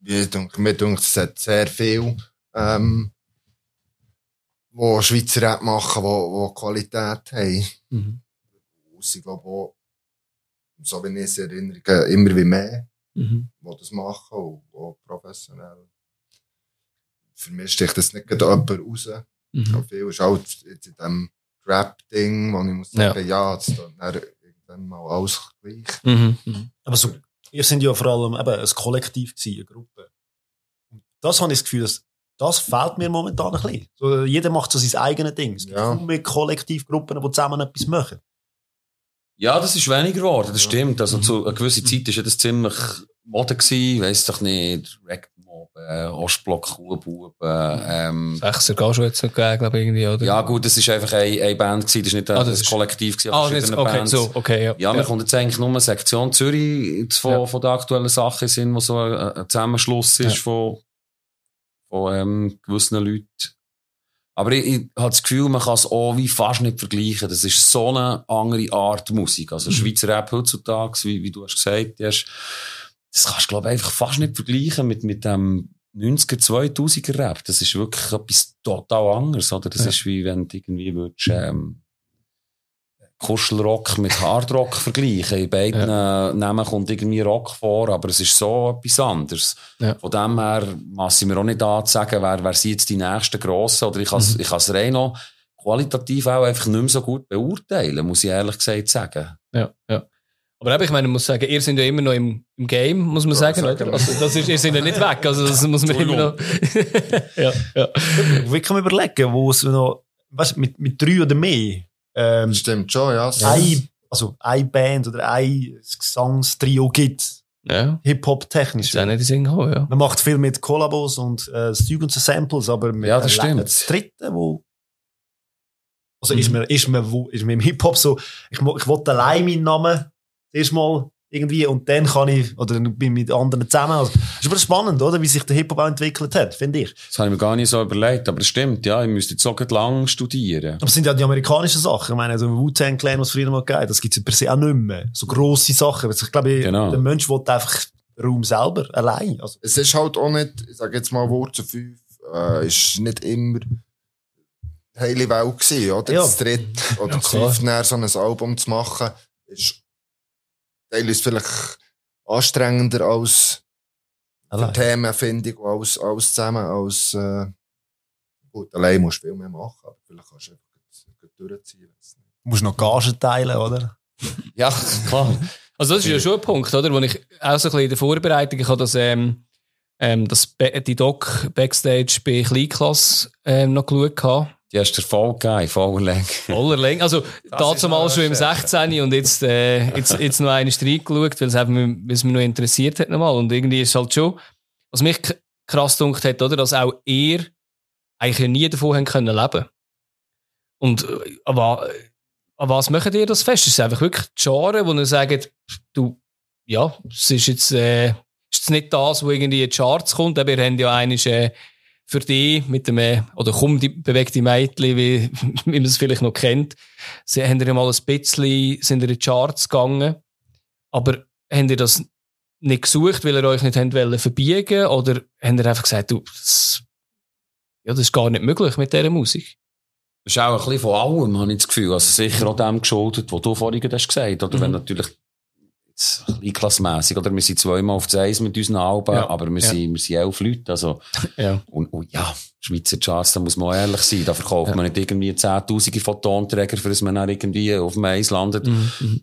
Mir denkt, mir denkt, es hat sehr viel, ähm, wo Schweizer Rap machen, wo, wo Qualität haben. Mhm. Ich glaube auch, so wie ich es erinnere, immer wie mehr, Mhm. die das machen, und auch professionell. Für mich sticht das nicht gerade jemand raus. Mhm. Mhm. Viel ist halt jetzt in diesem Rap-Ding, wo ich muss sagen, ja, es tut dann irgendwann mal alles gleich. Mhm. Mhm. Aber so, ihr sind ja vor allem eben ein Kollektiv gewesen, eine Gruppe. Und das habe ich das Gefühl, dass das fehlt mir momentan ein bisschen. So, jeder macht so sein eigenes Ding. Es gibt Ja. kaum mehr Kollektivgruppen, die zusammen etwas machen. Ja, das ist weniger geworden, das Ja. stimmt. Also Mhm. zu einer gewissen Zeit war ja das ziemlich Mode gewesen, weiss doch nicht, Rackmob, äh, Ostblock, Kuhbuben, ähm, Sechser gehst du jetzt noch gegeben, glaube ich, irgendwie, oder? Ja, gut, das ist einfach eine, eine Band gewesen, das ist nicht ein, Ah, das ein ist- Kollektiv gewesen, Ah, jetzt, okay, Bands. so, okay, ja. Ja, mir kommt jetzt eigentlich nur eine Sektion Zürich von, Ja. von der aktuellen Sache sind, wo so ein, ein Zusammenschluss ist Ja. von, von ähm, gewissen Leuten. Aber ich, ich habe das Gefühl, man kann es auch wie fast nicht vergleichen. Das ist so eine andere Art Musik. Also Mhm. Schweizer Rap heutzutage, wie, wie du hast gesagt hast, das kannst du, glaube ich, einfach fast nicht vergleichen mit, mit dem 90er, 2000er Rap. Das ist wirklich etwas total anderes, oder? Das Ja. ist wie wenn du irgendwie würdest, ähm, Kuschelrock mit Hardrock vergleichen. In beiden äh, Namen kommt irgendwie Rock vor, aber es ist so etwas anderes. Ja. Von dem her masse ich mir auch nicht an zu sagen, wer, wer sind jetzt die nächsten Grossen, oder ich kann es Mhm. ich rein noch qualitativ auch einfach nicht mehr so gut beurteilen, muss ich ehrlich gesagt sagen. Ja, ja. Aber eben, ich meine, ich muss sagen, ihr seid ja immer noch im, im Game, muss man Ja, sagen, oder? Also, das ist, ihr seid ja nicht weg, also das muss man immer noch. ja, ja. Wie kann man überlegen, wo es noch, weißt, mit, mit drei oder mehr, ähm, Das stimmt schon, ja. ein, also eine Band oder ein Gesangstrio gibt, Ja, Hip-Hop-technisch. ist auch nicht Sinn gekommen, ja. Man macht viel mit Kollabos und äh, das Zeug und so Samples, aber mit Ja, das stimmt. das Dritte, wo also Mhm. ist mir ist mir wo ist mir im Hip Hop so ich mo- ich wollte allein meinen Namen erstmal irgendwie und dann kann ich, oder bin ich mit anderen zusammen. Also, ist aber spannend, oder? Wie sich der Hip-Hop auch entwickelt hat, finde ich. Das habe ich mir gar nicht so überlegt, aber es stimmt, ja, ich müsste jetzt so gut lang studieren. Aber es sind ja die amerikanischen Sachen. Ich meine, so ein Wu-Tang Clan, was es früher mal gegeben hat, das gibt es per se auch nicht mehr. So grosse Sachen. Also Ich glaube, Genau. der Mensch will einfach Raum selber, allein. Also, Es ist halt auch nicht, ich sage jetzt mal Wurzel 5, äh, ist nicht immer heile Welt gewesen, oder? Ja. Das dritte oder Ja, das fünfte so ein Album zu machen, ist teilweise vielleicht anstrengender als für allein. Themenfindung und alles, alles zusammen, als, äh, gut, allein musst du viel mehr machen, aber vielleicht kannst du einfach gut- gut durchziehen. Du musst noch Gagen teilen, oder? Ja, klar. Also das ist ja schon ein Punkt, oder? Wo ich auch so ein bisschen in der Vorbereitung, ich habe das, ähm, ähm, das Be die Doc Backstage bei Kleinklasse ähm, noch geschaut gehabt. Die hast du Erfolg gegeben, voller Länge. Voller Länge. Also, dazu mal schon im 16. und jetzt, äh, jetzt, jetzt noch eine reingeschaut, weil es eben, mich- weil es mich noch interessiert hat nochmal. Und irgendwie ist es halt schon, was mich krass dunkt hat, oder? Dass auch ihr eigentlich nie davon haben können leben. Und, äh, aber, an was macht ihr das fest? Ist es einfach wirklich die Genre, wo ihr sagt, du, ja, es ist jetzt, äh, ist jetzt nicht das, wo irgendwie in die Charts kommt, aber ihr habt ja eines, äh, für die mit dem, äh, oder komm, die bewegte Mädchen, wie, wie man es vielleicht noch kennt. Sie haben ja mal ein bisschen, sind in die Charts gegangen. Aber haben ihr das nicht gesucht, weil ihr euch nicht habt wollen verbiegen oder habt ihr einfach gesagt, du, das, ja, das ist gar nicht möglich mit dieser Musik? Das ist auch ein bisschen von allem, habe ich das Gefühl. Also sicher auch dem geschuldet, was du vorhin hast gesagt. Oder Mhm. wenn natürlich, jetzt kleinklassmässig, oder wir sind zweimal auf das Eis mit unseren Alben, Ja. aber wir Ja. sind, wir sind elf Leute. Also, Ja. und, und ja, Schweizer Charts, da muss man auch ehrlich sein. Da verkauft man nicht irgendwie Zehntausende von Tonträger, für das man dann irgendwie auf dem Eis landet. Mhm.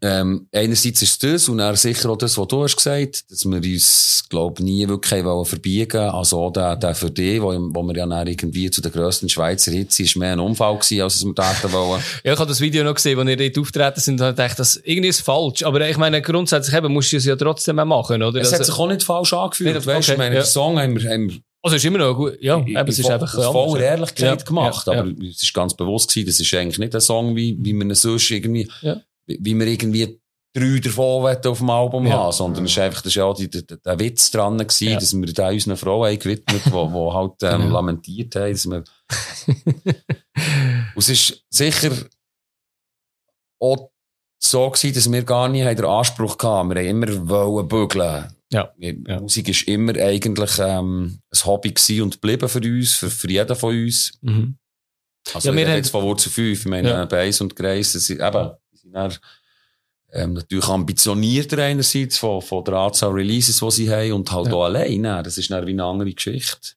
Ähm, einerseits ist das und dann sicher auch das, was du hast gesagt, dass wir uns, glaub nie wirklich wollen verbiegen Also auch der, der für dich, wo, wo wir ja dann irgendwie zu den grössten Schweizer Hits ist, mehr ein Unfall gewesen, als wir dachten wollen. Ja, ich habe das Video noch gesehen, wo ihr dort auftreten sind und gedacht, das irgendwie ist falsch. Aber ich meine, grundsätzlich eben, musst du es ja trotzdem auch machen, oder? Es hat Also- sich auch nicht falsch angefühlt. Nicht- weißt du, okay, ich meine, ja. den Song haben wir, haben wir Also ist immer noch gut. Ja, eben, es ist einfach voller. Ehrlichkeit Ja, gemacht. ja, aber es ist ganz bewusst gewesen, das ist eigentlich nicht ein Song, wie, wie man ihn sonst irgendwie. Wie, wir irgendwie drei davon auf dem Album Ja. haben, sondern es ist einfach, das ist ja auch die, der, der Witz dran gewesen, Ja. dass wir da unseren Frauen haben gewidmet, die, die halt, ähm, Genau. lamentiert haben, dass wir, es ist sicher auch so gewesen, dass wir gar nie haben den Anspruch hatten. Wir haben immer wollen bügeln. Ja. Ja. Musik ist immer eigentlich ähm, ein Hobby gewesen und geblieben für uns, für, für jeden von uns. Mhm. Also Ja, wir haben- jetzt von Wurzel 5, ich meine, Ja. Bass und Grace, das sind eben, dann, ähm, natürlich ambitionierter einerseits von, von der Anzahl Releases, die sie haben und halt Ja. auch allein. Das ist dann wie eine andere Geschichte.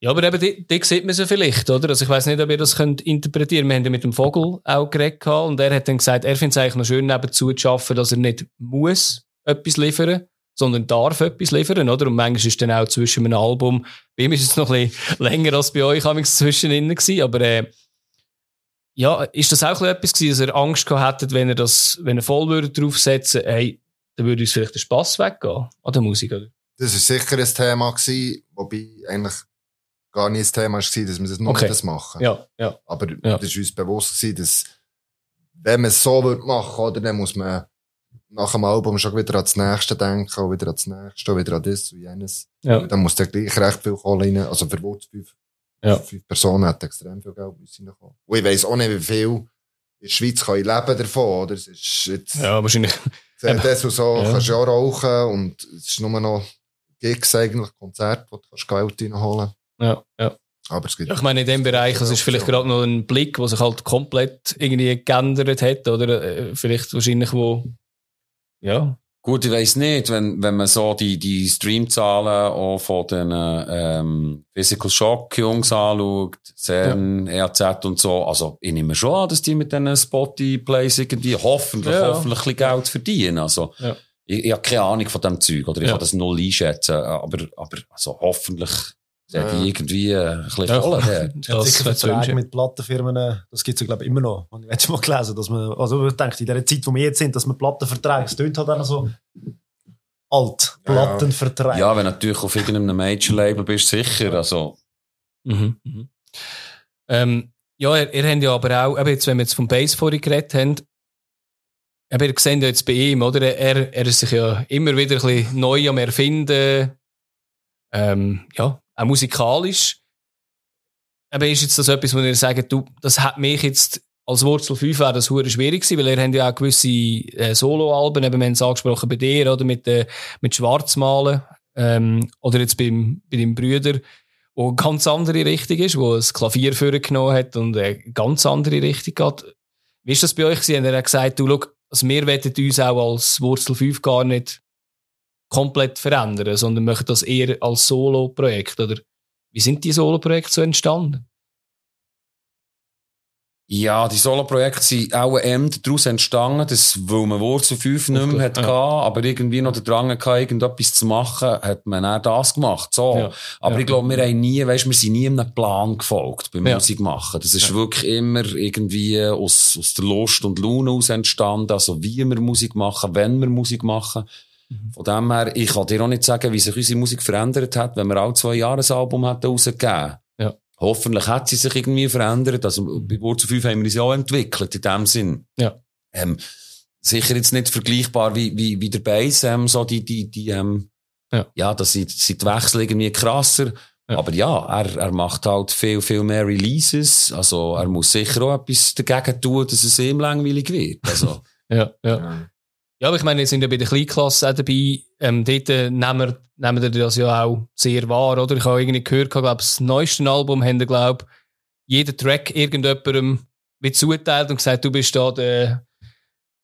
Ja, aber eben, die, die sieht man so vielleicht, oder? Also ich weiß nicht, ob ihr das könnt interpretieren. Wir haben ja mit dem Vogel auch geredet und er hat dann gesagt, er findet es eigentlich noch schön, nebenzu zu arbeiten, dass er nicht muss etwas liefern, sondern darf etwas liefern, oder? Und manchmal ist dann auch zwischen einem Album, bei ihm ist es noch ein bisschen länger als bei euch, zwischen ihnen gewesen, aber äh, ja, ist das auch etwas gewesen, dass ihr Angst gehabt hättet, wenn er das, wenn er voll würde draufsetzen, hey, dann würde uns vielleicht der Spass weggehen an der Musik, oder? Das war sicher ein Thema, gewesen, wobei eigentlich gar nicht das Thema war, dass wir das nur Okay. das machen. Ja, ja. Aber Ja. das ist uns bewusst gewesen, dass, wenn man es so würde machen, oder, dann muss man nach dem Album schon wieder an das nächste denken, und wieder an das nächste, und wieder an das und jenes. Ja. Dann muss dann gleich recht viel Kohle rein. Also für Wurz fünf, Ja. fünf Personen hat extrem viel Geld müssen reinkommen. Und ich weiss auch nicht, wie viel in der Schweiz kann ich leben davon, oder? Es ist jetzt, Ja, wahrscheinlich. CDs und so Ja. kannst du ja auch rauchen, und es ist nur noch Gigs eigentlich, Konzerte, wo du kannst Geld reinholen Ja, ja. Aber es gibt Ja, ich meine, in dem Bereich, das ist vielleicht gerade noch ein Blick, der sich halt komplett irgendwie geändert hat, oder äh, vielleicht wahrscheinlich, wo, ja, Gut, ich weiss nicht, wenn, wenn man so die, die Streamzahlen auch von den ähm, Physical Shock Jungs anschaut, CERN, EAZ und so, also ich nehme schon an, dass die mit diesen Spotify-Plays irgendwie hoffentlich, Ja. hoffentlich ein bisschen Geld verdienen. Also, Ja. ich, ich habe keine Ahnung von dem Zeug, oder ich Ja. kann das null einschätzen, aber, aber also hoffentlich sind Ja. die irgendwie äh, ein bisschen Ja. hat das Verträge mit Plattenfirmen, das gibt es ja, glaube ich, immer noch. Habe ich letztes Mal gelesen, dass man, also ich denke, in der Zeit, wo wir jetzt sind, dass man Plattenverträge, es tönt halt auch noch so alt, Ja. Plattenverträge. Ja, wenn natürlich auf irgendeinem Major-Label bist, sicher, also, Mhm. Mhm. Ähm, ja, ihr, ihr habt ja aber auch, eben jetzt, wenn wir jetzt vom Bass vorhin geredet haben, aber ihr seht ja jetzt bei ihm, oder? Er, er ist sich ja immer wieder ein bisschen neu am Erfinden. Ähm, ja, auch musikalisch. Aber ist jetzt das etwas, wo ihr sagt, du, das hat mich jetzt als Wurzel 5 wäre das hure schwierig gewesen, weil er hat ja auch gewisse äh, Soloalben, eben wir haben es angesprochen bei dir, oder mit, äh, mit Schwarzmalen, ähm, oder jetzt beim, bei deinem Brüder, wo eine ganz andere Richtung ist, wo ein Klavier vorgenommen hat und eine ganz andere Richtung geht. Wie ist das bei euch gewesen? Er hat gesagt, du, schau, also wir wollen uns auch als Wurzel 5 gar nicht komplett verändern, sondern möchten das eher als Solo-Projekt, oder wie sind die Solo-Projekte so entstanden? Ja, die Solo-Projekte sind auch eher daraus entstanden, dass, weil man Wurzel 5 nicht mehr hatte, Ja. aber irgendwie noch den Drang hatte, irgendetwas zu machen, hat man auch das gemacht. So. Ja. Aber Ja. ich glaube, wir haben nie, weißt, wir sind nie einem Plan gefolgt beim Ja. Musik machen. Das ist wirklich immer irgendwie aus, aus der Lust und Laune aus entstanden. Also, wie wir Musik machen, wenn wir Musik machen. Mhm. Von dem her, ich kann dir auch nicht sagen, wie sich unsere Musik verändert hat, wenn wir alle zwei Jahre ein Album hätten rausgegeben. Ja. Hoffentlich hat sie sich irgendwie verändert. Also, bei Wurzel 5 haben wir uns ja auch entwickelt, in dem Sinn. Ja. Ähm, sicher jetzt nicht vergleichbar wie, wie, wie der Bass, ähm, so die, die, die, ähm, Ja. ja, das sind, sind die Wechsel irgendwie krasser. Ja. Aber ja, er, er macht halt viel, viel mehr Releases. Also, er muss sicher auch etwas dagegen tun, dass es ihm langweilig wird. Also, Ja, ja. Ja, aber ich meine, wir sind ja bei der Kleinklasse auch dabei. Ähm, dort äh, nehmen, wir, nehmen wir das ja auch sehr wahr, oder? Ich habe irgendwie gehört, glaube das neueste Album haben glaube jeden Track irgendjemandem wie zuteilt und gesagt, du bist da der,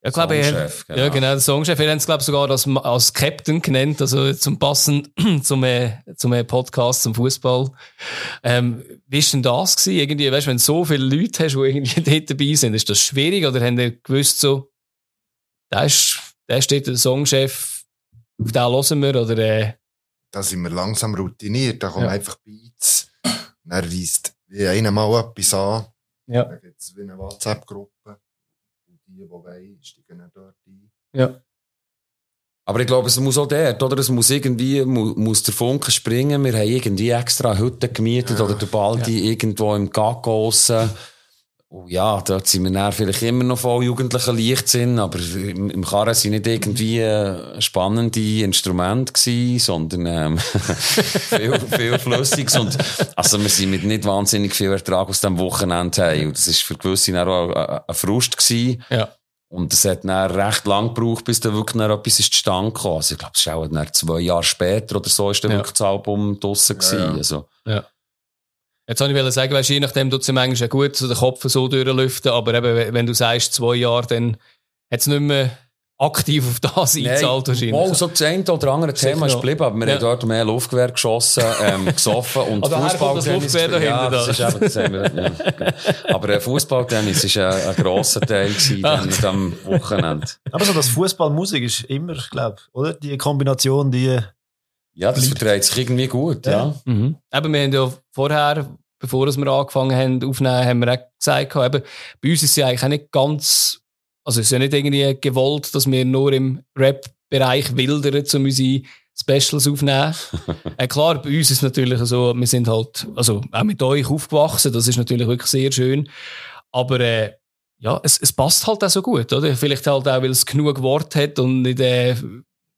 ja, glaube ich, Songchef, ja, genau. genau, der Songchef. Wir haben es, glaube ich, sogar als, als Captain genannt, also zum Passen zum, äh, zum äh, Podcast, zum Fußball. Ähm, wie ist denn das gewesen? Irgendwie, weißt du, wenn du so viele Leute hast, die irgendwie dort dabei sind, ist das schwierig oder haben die gewusst so, da ist, da steht der Songchef, auf den hören wir, oder, äh, Da sind wir langsam routiniert. Da kommen Ja. einfach Beats. Er weist wie einer mal etwas an. Ja. Dann gibt es wie eine WhatsApp-Gruppe. Und die, die wollen, steigen dann dort ein. ja. aber ich glaube, es muss auch dort, oder? Es muss irgendwie, mu, muss der Funke springen. Wir haben irgendwie extra eine Hütte gemietet Ja. oder der Baldi irgendwo im Gaggo aussen. Und ja, dort sind wir dann vielleicht immer noch voll jugendlichen Leichtsinn, aber im, Karren sind nicht irgendwie äh, spannende Instrumente gewesen, sondern ähm, viel, viel Flüssiges. Und, also wir sind mit nicht wahnsinnig viel Ertrag aus dem Wochenende. Und das ist für gewisse dann auch ein, ein Frust gewesen. Ja. Und es hat dann recht lang gebraucht, bis dann wirklich dann etwas ist zustande kam. Also ich glaube, es ist auch dann zwei Jahre später oder so ist dann Ja. wirklich das Album draussen gewesen. ja. Also, Jetzt wollte ich sagen, weißt, je nachdem tut es manchmal auch gut, so den Kopf so durchlüften, aber eben, wenn du sagst, zwei Jahre, dann hat es nicht mehr aktiv auf das eingezahlt wahrscheinlich. Wow, so das eine oder andere Sicher Thema ist geblieben, aber wir Ja. haben dort mehr Luftgewehr geschossen, ähm, gesoffen und Aber woher kommt das Fußballtennis. Luftgewehr ja, das da? ist eben, das haben wir, ja. Aber äh, Fußballtennis ist ein, ein grosser Teil Ah. dann, am Wochenende. Aber so das Fußballmusik ist immer, ich glaube, oder? Die Kombination, die. Ja, das verträgt sich irgendwie gut, ja. Mhm. Eben, wir haben ja vorher, bevor wir angefangen haben aufzunehmen, haben wir auch gesagt, eben, bei uns ist es ja eigentlich auch nicht ganz, also es ist ja nicht irgendwie gewollt, dass wir nur im Rap-Bereich wildern, um unsere Specials aufnehmen. äh, klar, bei uns ist es natürlich so, wir sind halt, also auch mit euch aufgewachsen, das ist natürlich wirklich sehr schön. Aber äh, ja, es, es passt halt auch so gut, oder? Vielleicht halt auch, weil es genug Wort hat und nicht, äh,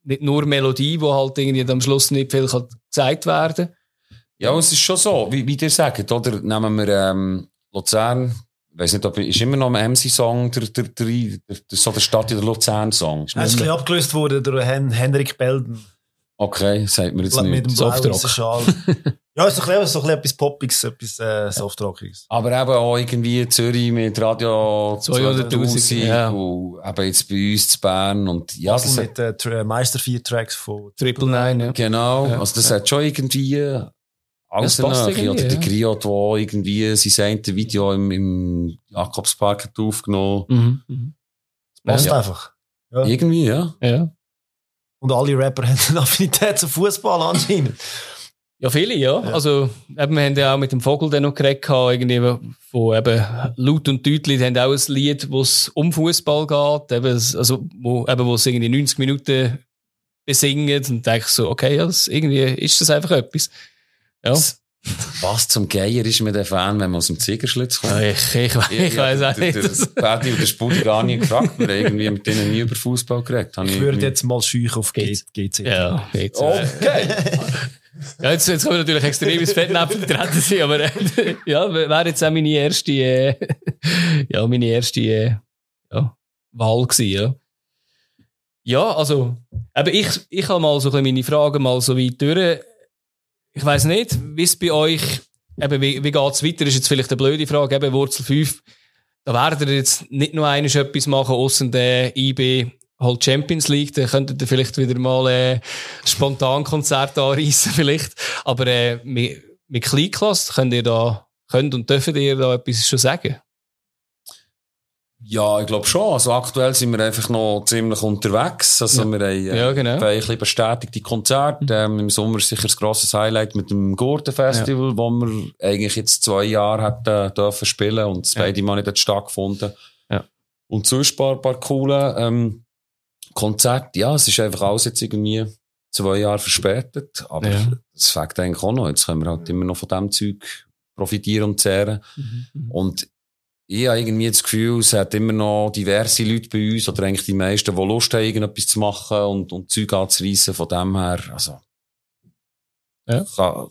nicht nur Melodie, wo halt irgendwie am Schluss nicht viel kann gesagt werden Ja, es ist schon so, wie, wie ihr sagt, oder? Nehmen wir, ähm, Luzern, ich weiss nicht, ob, ist immer noch ein MC-Song, der, der, der, der, der, so der Stadt in der Luzern-Song. Er ist ein bisschen abgelöst worden durch Hen Henrik Belden. Okay, sagt mir jetzt mit nicht. dem Softrock. ja, ist doch ein bisschen, so ein bisschen etwas Poppiges, etwas äh, Softrockiges. Aber eben auch irgendwie Zürich mit Radio 200'000, 200'000 ja. und eben jetzt bei uns zu Bern und ja, das Also hat, mit äh, Tra- Meister 4 Tracks von Triple Nine, ja. genau, Ja, also das ja. hat schon irgendwie alles Das passt Nähe. Oder der Griot, der auch irgendwie sein Video im, im Jakobspark hat aufgenommen. Mhm. Mhm. Passt Ja. einfach. Irgendwie, ja. Ja. Und alle Rapper haben eine Affinität zum Fußball anscheinend. Ja, viele, ja. Also, eben, wir haben ja auch mit dem Vogel dann noch geredet, irgendwie von eben Laut und Deutlich, die haben auch ein Lied, wo es um Fußball geht, eben, also, wo, eben, wo es irgendwie 90 Minuten besingen und denke ich so, okay, ja, das, irgendwie ist das einfach etwas. Ja. Das, Was zum Geier ist mir der Fan, wenn man aus dem Ziegerschlitz kommt? Ich, ich, ich weiss auch nicht. Der Paddy oder der Spudi gar nie gefragt, wir haben irgendwie mit denen nie über Fußball geredet. Habe Ich ich würde jetzt mal scheuchen auf G- Geht's? GC. Ja, jetzt, äh, Okay. ja, jetzt, jetzt können wir natürlich extrem ins Fettnäpfchen vertreten sein, aber ja, wäre jetzt auch meine erste, äh, ja, meine erste äh, ja, Wahl gewesen, ja. Ja, also, eben ich, ich habe mal so ein bisschen meine Fragen mal so weit durch. Ich weiss nicht, wie es bei euch, eben, wie, wie geht's weiter, ist jetzt vielleicht eine blöde Frage, eben Wurzel 5. Da werdet ihr jetzt nicht nur eines etwas machen, ausser der IB halt Champions League, dann könntet ihr vielleicht wieder mal äh, spontan Konzert anreissen vielleicht. Aber äh, mit, mit Kleinklasse könnt ihr da, könnt und dürft ihr da etwas schon sagen? Ja, ich glaube schon. Also aktuell sind wir einfach noch ziemlich unterwegs. Also wir haben äh, Ja, genau. ein bisschen bestätigte Konzerte. Ähm, Im Sommer ist sicher ein grosses Highlight mit dem Gurten-Festival, wo wir eigentlich jetzt zwei Jahre hätten dürfen spielen und das Ja. beide Mal nicht stattgefunden. Ja. Und sonst ein paar, paar coole ähm, Konzerte. Ja, es ist einfach alles jetzt irgendwie zwei Jahre verspätet. Aber Ja. das fängt eigentlich auch noch. Jetzt können wir halt immer noch von dem Zeug profitieren und zehren. Und ich habe irgendwie das Gefühl, es hat immer noch diverse Leute bei uns, oder eigentlich die meisten, die Lust haben, irgendetwas zu machen und, und Zeug anzureissen. Von dem her, also, Ja. kann,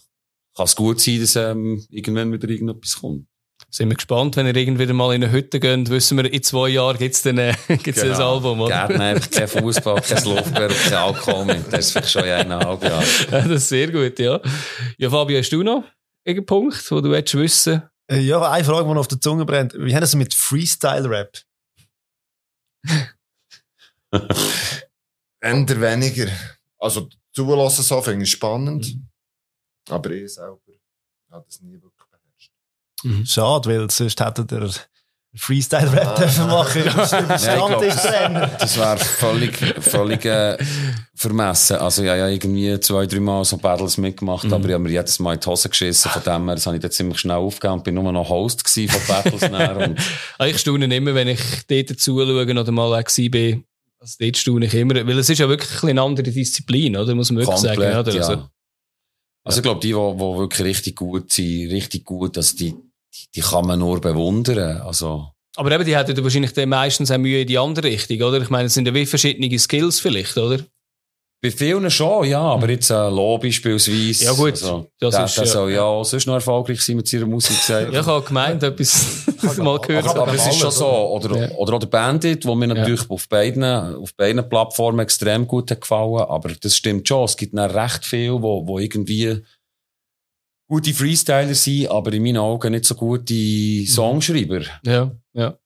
kann es gut sein, dass ähm, irgendwann wieder irgendetwas kommt. Sind wir gespannt, wenn ihr irgendwie mal in eine Hütte geht, wissen wir, in zwei Jahren gibt's dann, äh, gibt's dann ein Album, oder? Geht einfach kein Fußball, kein Luftwehr, kein Alkohol mehr. Das ist vielleicht schon in eineinhalb Jahren. Ja, das ist sehr gut, ja. Ja, Fabio, hast du noch irgendeinen Punkt, wo du willst wissen? Äh, Ja, eine Frage, die noch auf der Zunge brennt. Wie haben das mit Freestyle-Rap? Änder weniger. Also, zulassen so finde ich spannend. Aber ich selber habe das nie wirklich beherrscht. Schade, weil sonst hättet ihr Freestyle-Rap Ah. dürfen machen. Ich glaub, Stammtischtrainer. Das wäre völlig, völlig äh, vermessen. Also, ich habe ja irgendwie zwei, drei Mal so Battles mitgemacht, aber ich habe mir jedes Mal in die Hose geschissen. Von dem her, das habe ich dann ziemlich schnell aufgegeben und bin nur noch Host von Battles. und Ah, Ich staune immer, wenn ich dort zuschaue oder mal auch bin. Also dort staune ich immer. Weil es ist ja wirklich eine andere Disziplin, oder? Muss man wirklich sagen. Komplett, Oder? ja. Also, Also ich glaube, die, die, die wirklich richtig gut sind, richtig gut, also die, die, kann man nur bewundern. Also, aber eben, die hätten dann wahrscheinlich dann meistens auch Mühe in die andere Richtung, oder? Ich meine, es sind ja wie verschiedene Skills vielleicht, oder? bei vielen schon, ja, aber jetzt äh, Lo beispielsweise. Ja, gut, Also, das der, ist, der ja- soll ja auch sonst noch erfolgreich sein mit seiner Musik. gesagt. Ja, ich habe gemeint, etwas mal gehört. aber, aber es ist schon so. Oder, Ja. oder auch der Bandit, wo mir natürlich auf, beiden, auf beiden Plattformen extrem gut hat gefallen. Aber das stimmt schon. Es gibt noch recht viel, wo, wo irgendwie gute Freestyler sind, aber in meinen Augen nicht so gute Songschreiber. Ja, ja.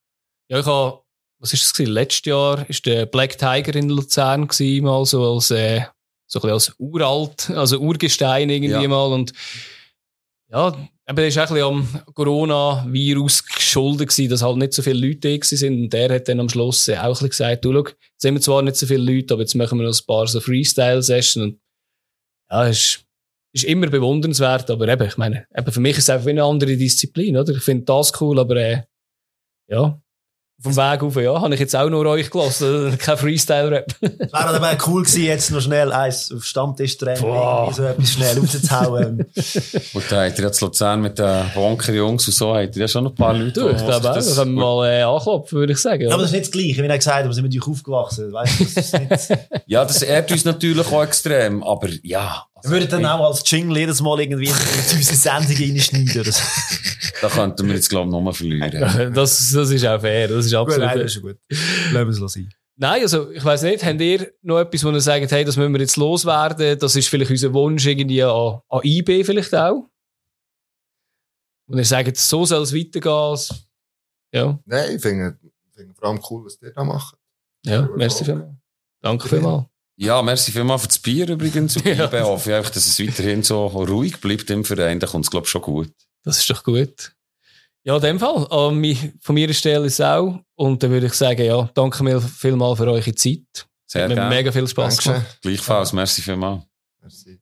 Ja, ich habe, was ist das gewesen? Letztes Jahr ist der Black Tiger in Luzern gewesen, mal so als, äh, so ein bisschen als uralt, also Urgestein irgendwie Ja. mal und, ja, aber er ist auch ein bisschen am Corona-Virus geschuldet gewesen, dass halt nicht so viele Leute da sind und der hat dann am Schluss auch ein bisschen gesagt, du, schau, jetzt haben wir zwar nicht so viele Leute, aber jetzt machen wir noch ein paar so Freestyle-Sessions und, ja, ist, ist immer bewundernswert, aber eben, ich meine, eben für mich ist es einfach wie eine andere Disziplin, oder? Ich finde das cool, aber, äh, ja. Vom Weg auf, ja, habe ich jetzt auch nur euch gelassen, kein Freestyle-Rap. Es wäre aber cool gewesen, jetzt noch schnell eins auf irgendwie so etwas schnell rauszuhauen. Und da habt ihr jetzt Luzern mit den Wonker-Jungs und so, habt ihr ja schon ein paar Leute. Du, ich glaube auch, können wir mal äh, anklopfen, würde ich sagen. Ja, aber das ist nicht das Gleiche, wie er gesagt hat, wir sind mit euch aufgewachsen. Weißt du, das ist nicht... Ja, das ehrt uns natürlich auch extrem, aber ja. Wir würden dann auch als Jingle jedes Mal irgendwie in unsere Sendung reinschneiden. oder so. Da könnten wir jetzt, glaube ich, nochmal verlieren. Das, das ist auch fair, das ist Gut, absolut nein, fair. das ist gut. Lassen wir es sein. Nein, also ich weiß nicht, habt ihr noch etwas, wo ihr sagt, hey, das müssen wir jetzt loswerden, das ist vielleicht unser Wunsch irgendwie an, an IB vielleicht auch? Und ihr sagt, so soll es weitergehen. Ja, Nein, ich finde, ich finde vor allem cool, was ihr da macht. ja, merci vielmals. Danke vielmals. Ja, merci vielmals für das Bier übrigens. Und Ja. ich hoffe einfach, dass es weiterhin so ruhig bleibt im Verein. Da kommt es, glaube ich, schon gut. Das ist doch gut. Ja, in dem Fall. Mi- Von meiner Stelle ist es auch. Und dann würde ich sagen, ja, danke mir vielmals für eure Zeit. Sehr Hat mir gerne. mega viel Spaß gemacht. Gleichfalls, merci vielmals. Merci.